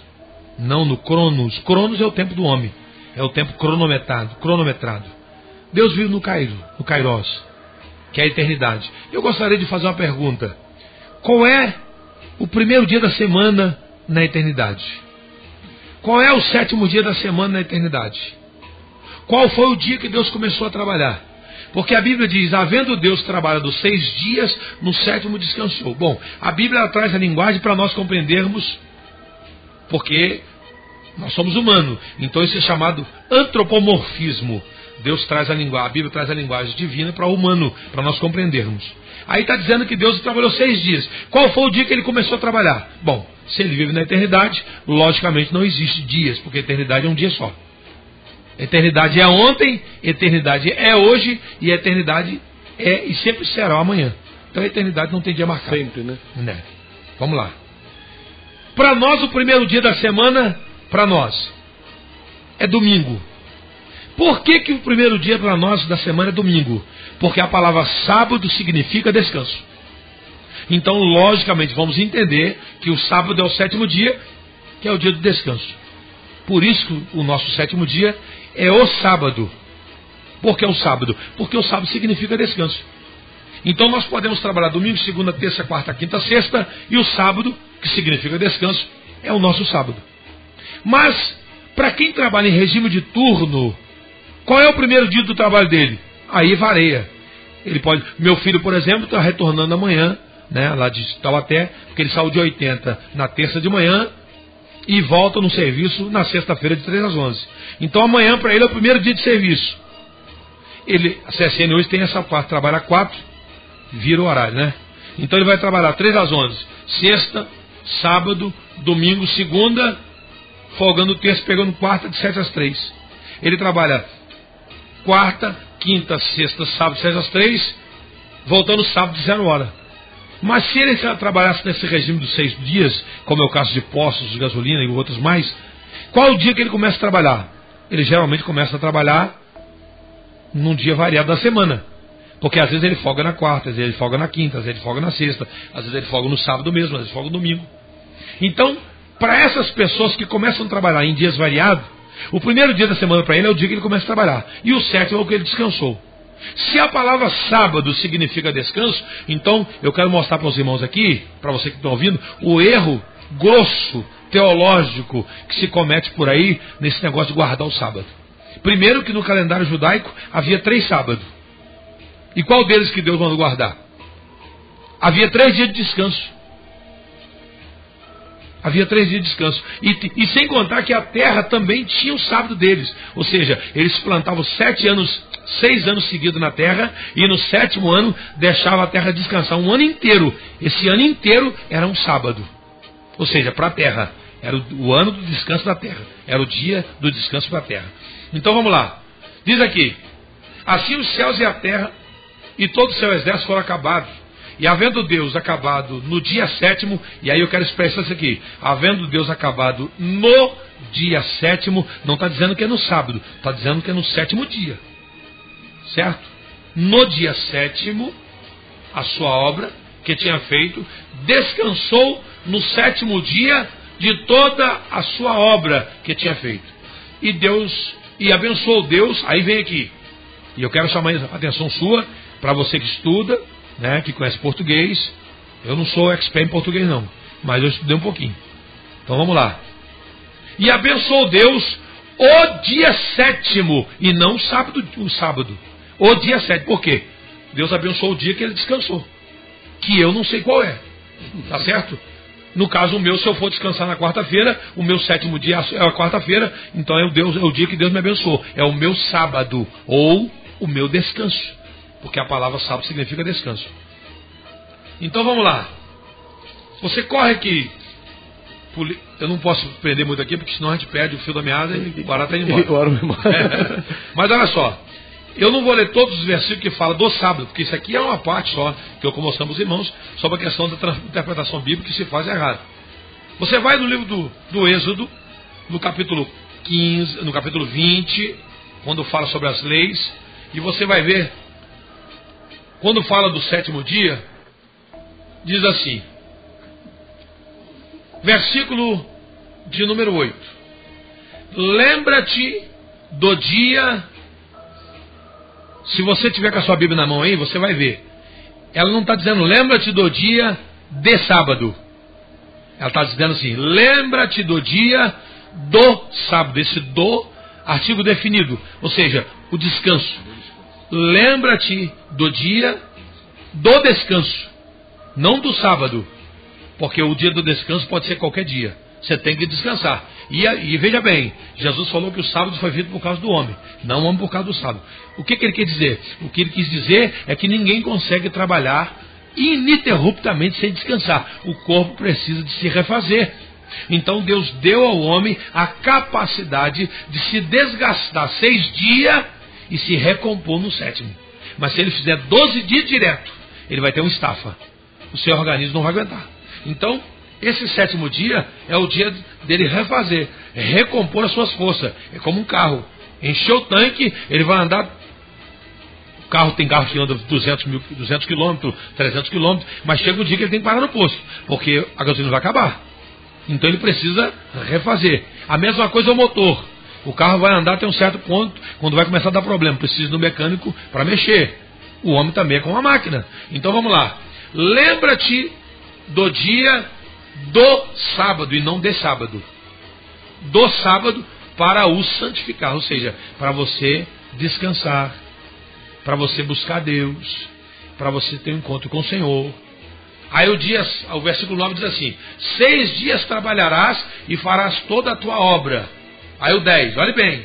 não no Cronos, Cronos é o tempo do homem, é o tempo cronometrado, cronometrado. Deus vive no Kairos, no Kairos, que é a eternidade. Eu gostaria de fazer uma pergunta. Qual é o primeiro dia da semana na eternidade? Qual é o sétimo dia da semana na eternidade? Qual foi o dia que Deus começou a trabalhar? Porque a Bíblia diz: havendo Deus trabalhado seis dias, no sétimo descansou. Bom, a Bíblia traz a linguagem para nós compreendermos, porque nós somos humanos. Então isso é chamado antropomorfismo. Deus traz a linguagem, a Bíblia traz a linguagem divina para o humano, para nós compreendermos. Aí está dizendo que Deus trabalhou seis dias. Qual foi o dia que ele começou a trabalhar? Bom, se ele vive na eternidade, logicamente não existe dias, porque a eternidade é um dia só. Eternidade é ontem, eternidade é hoje e eternidade é e sempre será amanhã. Então a eternidade não tem dia marcado. Sempre, né? né? Vamos lá. Para nós, o primeiro dia da semana, para nós, é domingo. Por que, que o primeiro dia para nós da semana é domingo? Porque a palavra sábado significa descanso. Então, logicamente, vamos entender que o sábado é o sétimo dia, que é o dia do descanso. Por isso, o nosso sétimo dia é o sábado. Por que o sábado? Porque o sábado significa descanso. Então nós podemos trabalhar domingo, segunda, terça, quarta, quinta, sexta, e o sábado, que significa descanso, é o nosso sábado. Mas, para quem trabalha em regime de turno, qual é o primeiro dia do trabalho dele? Aí vareia. Ele pode. Meu filho, por exemplo, está retornando amanhã, né, lá de Taubaté, porque ele saiu de 80 na terça de manhã, e volta no serviço na sexta-feira de 3 às 11. Então amanhã para ele é o primeiro dia de serviço. Ele, a CSN hoje tem essa parte, trabalha 4, vira o horário, né? Então ele vai trabalhar 3 às 11, sexta, sábado, domingo, segunda, folgando terça, pegando quarta de 7 às 3. Ele trabalha quarta, quinta, sexta, sábado, 7 às 3, voltando sábado de 0 hora. Mas se ele trabalhasse nesse regime dos seis dias, como é o caso de postos de gasolina e outros mais, qual o dia que ele começa a trabalhar? Ele geralmente começa a trabalhar num dia variado da semana. Porque às vezes ele folga na quarta, às vezes ele folga na quinta, às vezes ele folga na sexta, às vezes ele folga no sábado mesmo, às vezes folga no domingo. Então, para essas pessoas que começam a trabalhar em dias variados, o primeiro dia da semana para ele é o dia que ele começa a trabalhar. E o sétimo é o que ele descansou. Se a palavra sábado significa descanso, então eu quero mostrar para os irmãos aqui, para você que está ouvindo, o erro grosso, teológico, que se comete por aí nesse negócio de guardar o sábado. Primeiro que no calendário judaico havia três sábados. E qual deles que Deus mandou guardar? Havia três dias de descanso. Havia três dias de descanso. E, e, sem contar que a terra também tinha o sábado deles. Ou seja, eles plantavam sete anos seis anos seguidos na terra, e no sétimo ano deixava a terra descansar um ano inteiro. Esse ano inteiro era um sábado. Ou seja, para a terra. Era o, o, ano do descanso da terra. Era o dia do descanso para a terra. Então vamos lá. Diz aqui: Assim os céus e a terra e todo o seu exército foram acabados. E havendo Deus acabado no dia sétimo, e aí eu quero expressar isso aqui: havendo Deus acabado no dia sétimo, não está dizendo que é no sábado, está dizendo que é no sétimo dia certo? No dia sétimo, a sua obra que tinha feito, descansou no sétimo dia de toda a sua obra que tinha feito. E Deus, e abençoou Deus, aí vem aqui. E eu quero chamar a atenção sua, para você que estuda, né, que conhece português. Eu não sou expert em português não, mas eu estudei um pouquinho. Então vamos lá. E abençoou Deus o dia sétimo, e não o sábado, o sábado. O dia 7. Por quê? Deus abençoou o dia que ele descansou. Que eu não sei qual é. Tá certo? No caso, o meu, se eu for descansar na quarta-feira, o meu sétimo dia é a quarta-feira, então é o, Deus, é o dia que Deus me abençoou. É o meu sábado, ou o meu descanso. Porque a palavra sábado significa descanso. Então vamos lá. Você corre aqui. Eu não posso prender muito aqui, porque senão a gente perde o fio da meada e o barato indo embora. É. Mas olha só. Eu não vou ler todos os versículos que falam do sábado, porque isso aqui é uma parte só que eu mostramos os irmãos sobre a questão da interpretação bíblica que se faz errado. Você vai no livro do, do Êxodo, no capítulo 15, no capítulo 20, quando fala sobre as leis, e você vai ver, quando fala do sétimo dia, diz assim, versículo de número 8: Lembra-te do dia. Se você tiver com a sua Bíblia na mão aí, você vai ver. Ela não está dizendo lembra-te do dia de sábado. Ela está dizendo assim: lembra-te do dia do sábado. Esse do, artigo definido. Ou seja, o descanso. Lembra-te do dia do descanso. Não do sábado. Porque o dia do descanso pode ser qualquer dia. Você tem que descansar. E, e, veja bem, Jesus falou que o sábado foi feito por causa do homem, não o homem por causa do sábado. O que, que ele quer dizer? O que ele quis dizer é que ninguém consegue trabalhar ininterruptamente sem descansar. O corpo precisa de se refazer. Então Deus deu ao homem a capacidade de se desgastar seis dias e se recompor no sétimo. Mas se ele fizer doze dias direto, ele vai ter uma estafa. O seu organismo não vai aguentar. Então, esse sétimo dia é o dia dele refazer, recompor as suas forças. É como um carro. Encheu o tanque, ele vai andar. O carro tem carro que anda 200, mil, 200 km, 300 km, mas chega um dia que ele tem que parar no posto, porque a gasolina vai acabar. Então ele precisa refazer. A mesma coisa é o motor. O carro vai andar até um certo ponto, quando vai começar a dar problema, precisa do mecânico para mexer. O homem também é com uma máquina. Então vamos lá. Lembra-te do dia do sábado e não de sábado. Do sábado para o santificar, ou seja, para você descansar, para você buscar Deus, para você ter um encontro com o Senhor. Aí o, dia, o versículo 9 diz assim: Seis dias trabalharás e farás toda a tua obra. Aí o 10, olhe bem.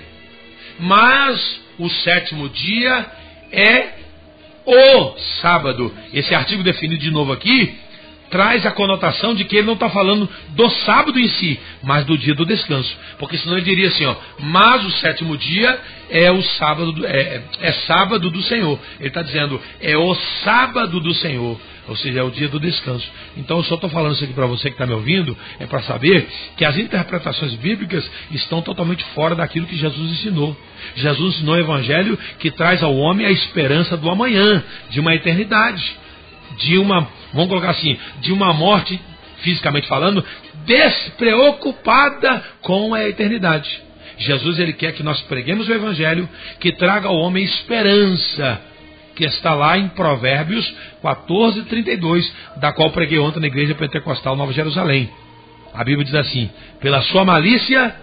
Mas o sétimo dia é o sábado. Esse artigo definido de novo aqui traz a conotação de que ele não está falando do sábado em si, mas do dia do descanso. Porque senão ele diria assim, ó, mas o sétimo dia é o sábado, é, é sábado do Senhor. Ele está dizendo, é o sábado do Senhor. Ou seja, é o dia do descanso. Então eu só estou falando isso aqui para você que está me ouvindo, é para saber que as interpretações bíblicas estão totalmente fora daquilo que Jesus ensinou. Jesus ensinou o evangelho que traz ao homem a esperança do amanhã, de uma eternidade de uma, vamos colocar assim, de uma morte, fisicamente falando, despreocupada com a eternidade. Jesus ele quer que nós preguemos o evangelho que traga ao homem esperança, que está lá em Provérbios 14, 32, da qual preguei ontem na igreja pentecostal Nova Jerusalém. A Bíblia diz assim: pela sua malícia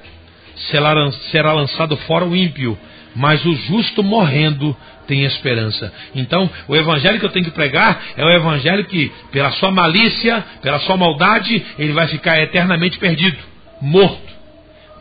será lançado fora o ímpio, mas o justo morrendo tem esperança. Então, o evangelho que eu tenho que pregar é o evangelho que, pela sua malícia, pela sua maldade, ele vai ficar eternamente perdido, morto.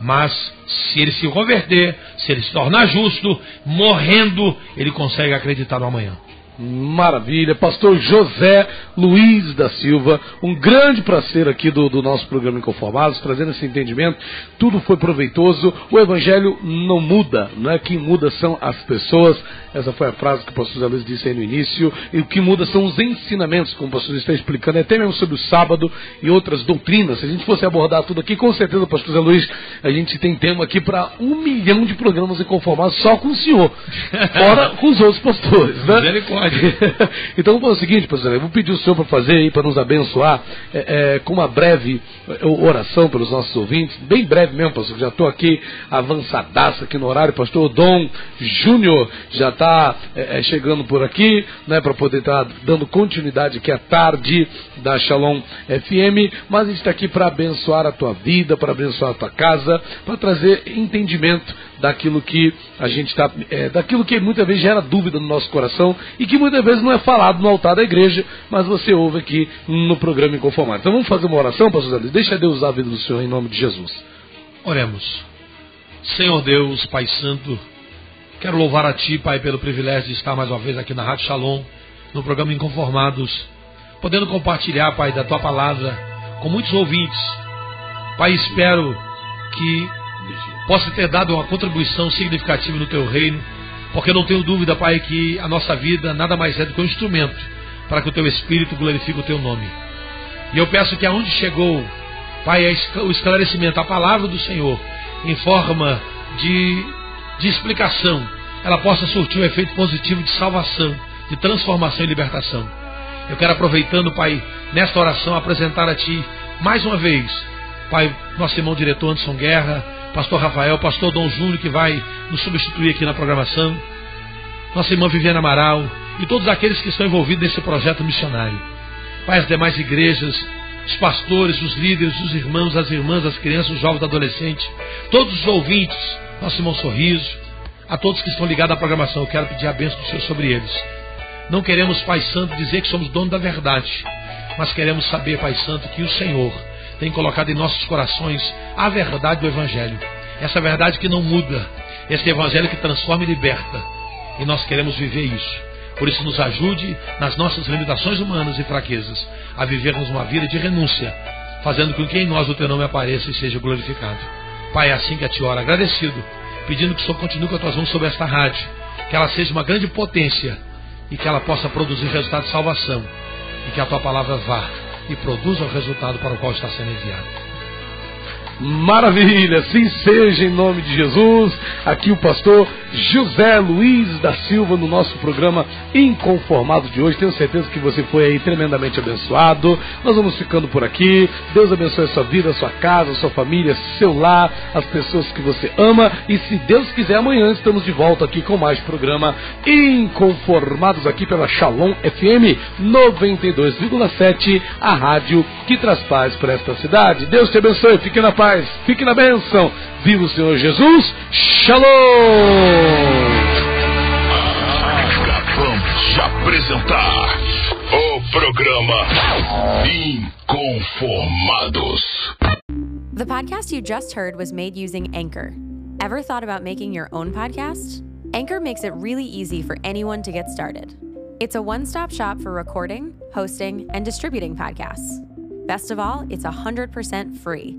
Mas se ele se converter, se ele se tornar justo, morrendo, ele consegue acreditar no amanhã. Maravilha, pastor José Luiz da Silva, um grande prazer aqui do, do, nosso programa Inconformados, trazendo esse entendimento. Tudo foi proveitoso, o evangelho não muda, não é? Quem muda são as pessoas. Essa foi a frase que o pastor José Luiz disse aí no início. E o que muda são os ensinamentos, como o pastor está explicando, até mesmo sobre o sábado e outras doutrinas. Se a gente fosse abordar tudo aqui, com certeza, pastor José Luiz, a gente tem tema aqui para um milhão de programas Inconformados só com o senhor, fora com os outros pastores, né? Misericórdia. então vamos fazer o seguinte, pastor, eu vou pedir o senhor para fazer aí, para nos abençoar, é, é, com uma breve é, oração pelos nossos ouvintes, bem breve mesmo, pastor, já estou aqui avançadaço aqui no horário, pastor Dom Júnior já está é, é, chegando por aqui, né, para poder estar tá dando continuidade aqui à tarde da Shalom FM, mas a gente está aqui para abençoar a tua vida, para abençoar a tua casa, para trazer entendimento daquilo que a gente está, é, daquilo que muitas vezes gera dúvida no nosso coração e que muitas vezes não é falado no altar da igreja, mas você ouve aqui no programa Inconformado. Então vamos fazer uma oração, pastor Zé Deixa Deus usar a vida do Senhor em nome de Jesus. Oremos. Senhor Deus, Pai Santo, quero louvar a Ti, Pai, pelo privilégio de estar mais uma vez aqui na Rádio Shalom, no programa Inconformados, podendo compartilhar, Pai, da Tua palavra com muitos ouvintes. Pai, espero que possa ter dado uma contribuição significativa no teu reino, Porque não tenho dúvida, Pai, que a nossa vida nada mais é do que um instrumento para que o teu Espírito glorifique o teu nome. E eu peço que aonde chegou, Pai, o esclarecimento, a palavra do Senhor, em forma de, de explicação, ela possa surtir um efeito positivo de salvação, de transformação e libertação. Eu quero, aproveitando, Pai, nesta oração, apresentar a Ti mais uma vez, Pai, nosso irmão diretor Anderson Guerra, Pastor Rafael, Pastor Dom Júnior, que vai nos substituir aqui na programação, nossa irmã Viviana Amaral e todos aqueles que estão envolvidos nesse projeto missionário. Pai, as demais igrejas, os pastores, os líderes, os irmãos, as irmãs, as crianças, os jovens, adolescentes, todos os ouvintes, nosso irmão Sorriso, a todos que estão ligados à programação, eu quero pedir a bênção do Senhor sobre eles. Não queremos, Pai Santo, dizer que somos donos da verdade, mas queremos saber, Pai Santo, que o Senhor tem colocado em nossos corações a verdade do Evangelho. Essa verdade que não muda, esse Evangelho que transforma e liberta. E nós queremos viver isso. Por isso, nos ajude nas nossas limitações humanas e fraquezas a vivermos uma vida de renúncia, fazendo com que em nós o teu nome apareça e seja glorificado. Pai, é assim que a ti ora, agradecido, pedindo que o Senhor continue com as tuas mãos sobre esta rádio, que ela seja uma grande potência e que ela possa produzir resultado de salvação e que a tua palavra vá e produza o resultado para o qual está sendo enviado. Maravilha, sim seja em nome de Jesus. Aqui o pastor José Luiz da Silva no nosso programa Inconformado de hoje. Tenho certeza que você foi aí tremendamente abençoado. Nós vamos ficando por aqui. Deus abençoe a sua vida, a sua casa, a sua família, seu lar, as pessoas que você ama. E se Deus quiser, amanhã estamos de volta aqui com mais programa Inconformados aqui pela Shalom FM 92,7, a rádio que traz paz para esta cidade. Deus te abençoe, fique na paz paz, fique na bênção. Viva o Senhor Jesus. Shalom! Acabamos de apresentar o programa Inconformados. The podcast you just heard was made using Anchor. Ever thought about making your own podcast? Anchor makes it really easy for anyone to get started. It's a one stop shop for recording, hosting, and distributing podcasts. Best of all, it's 100% free.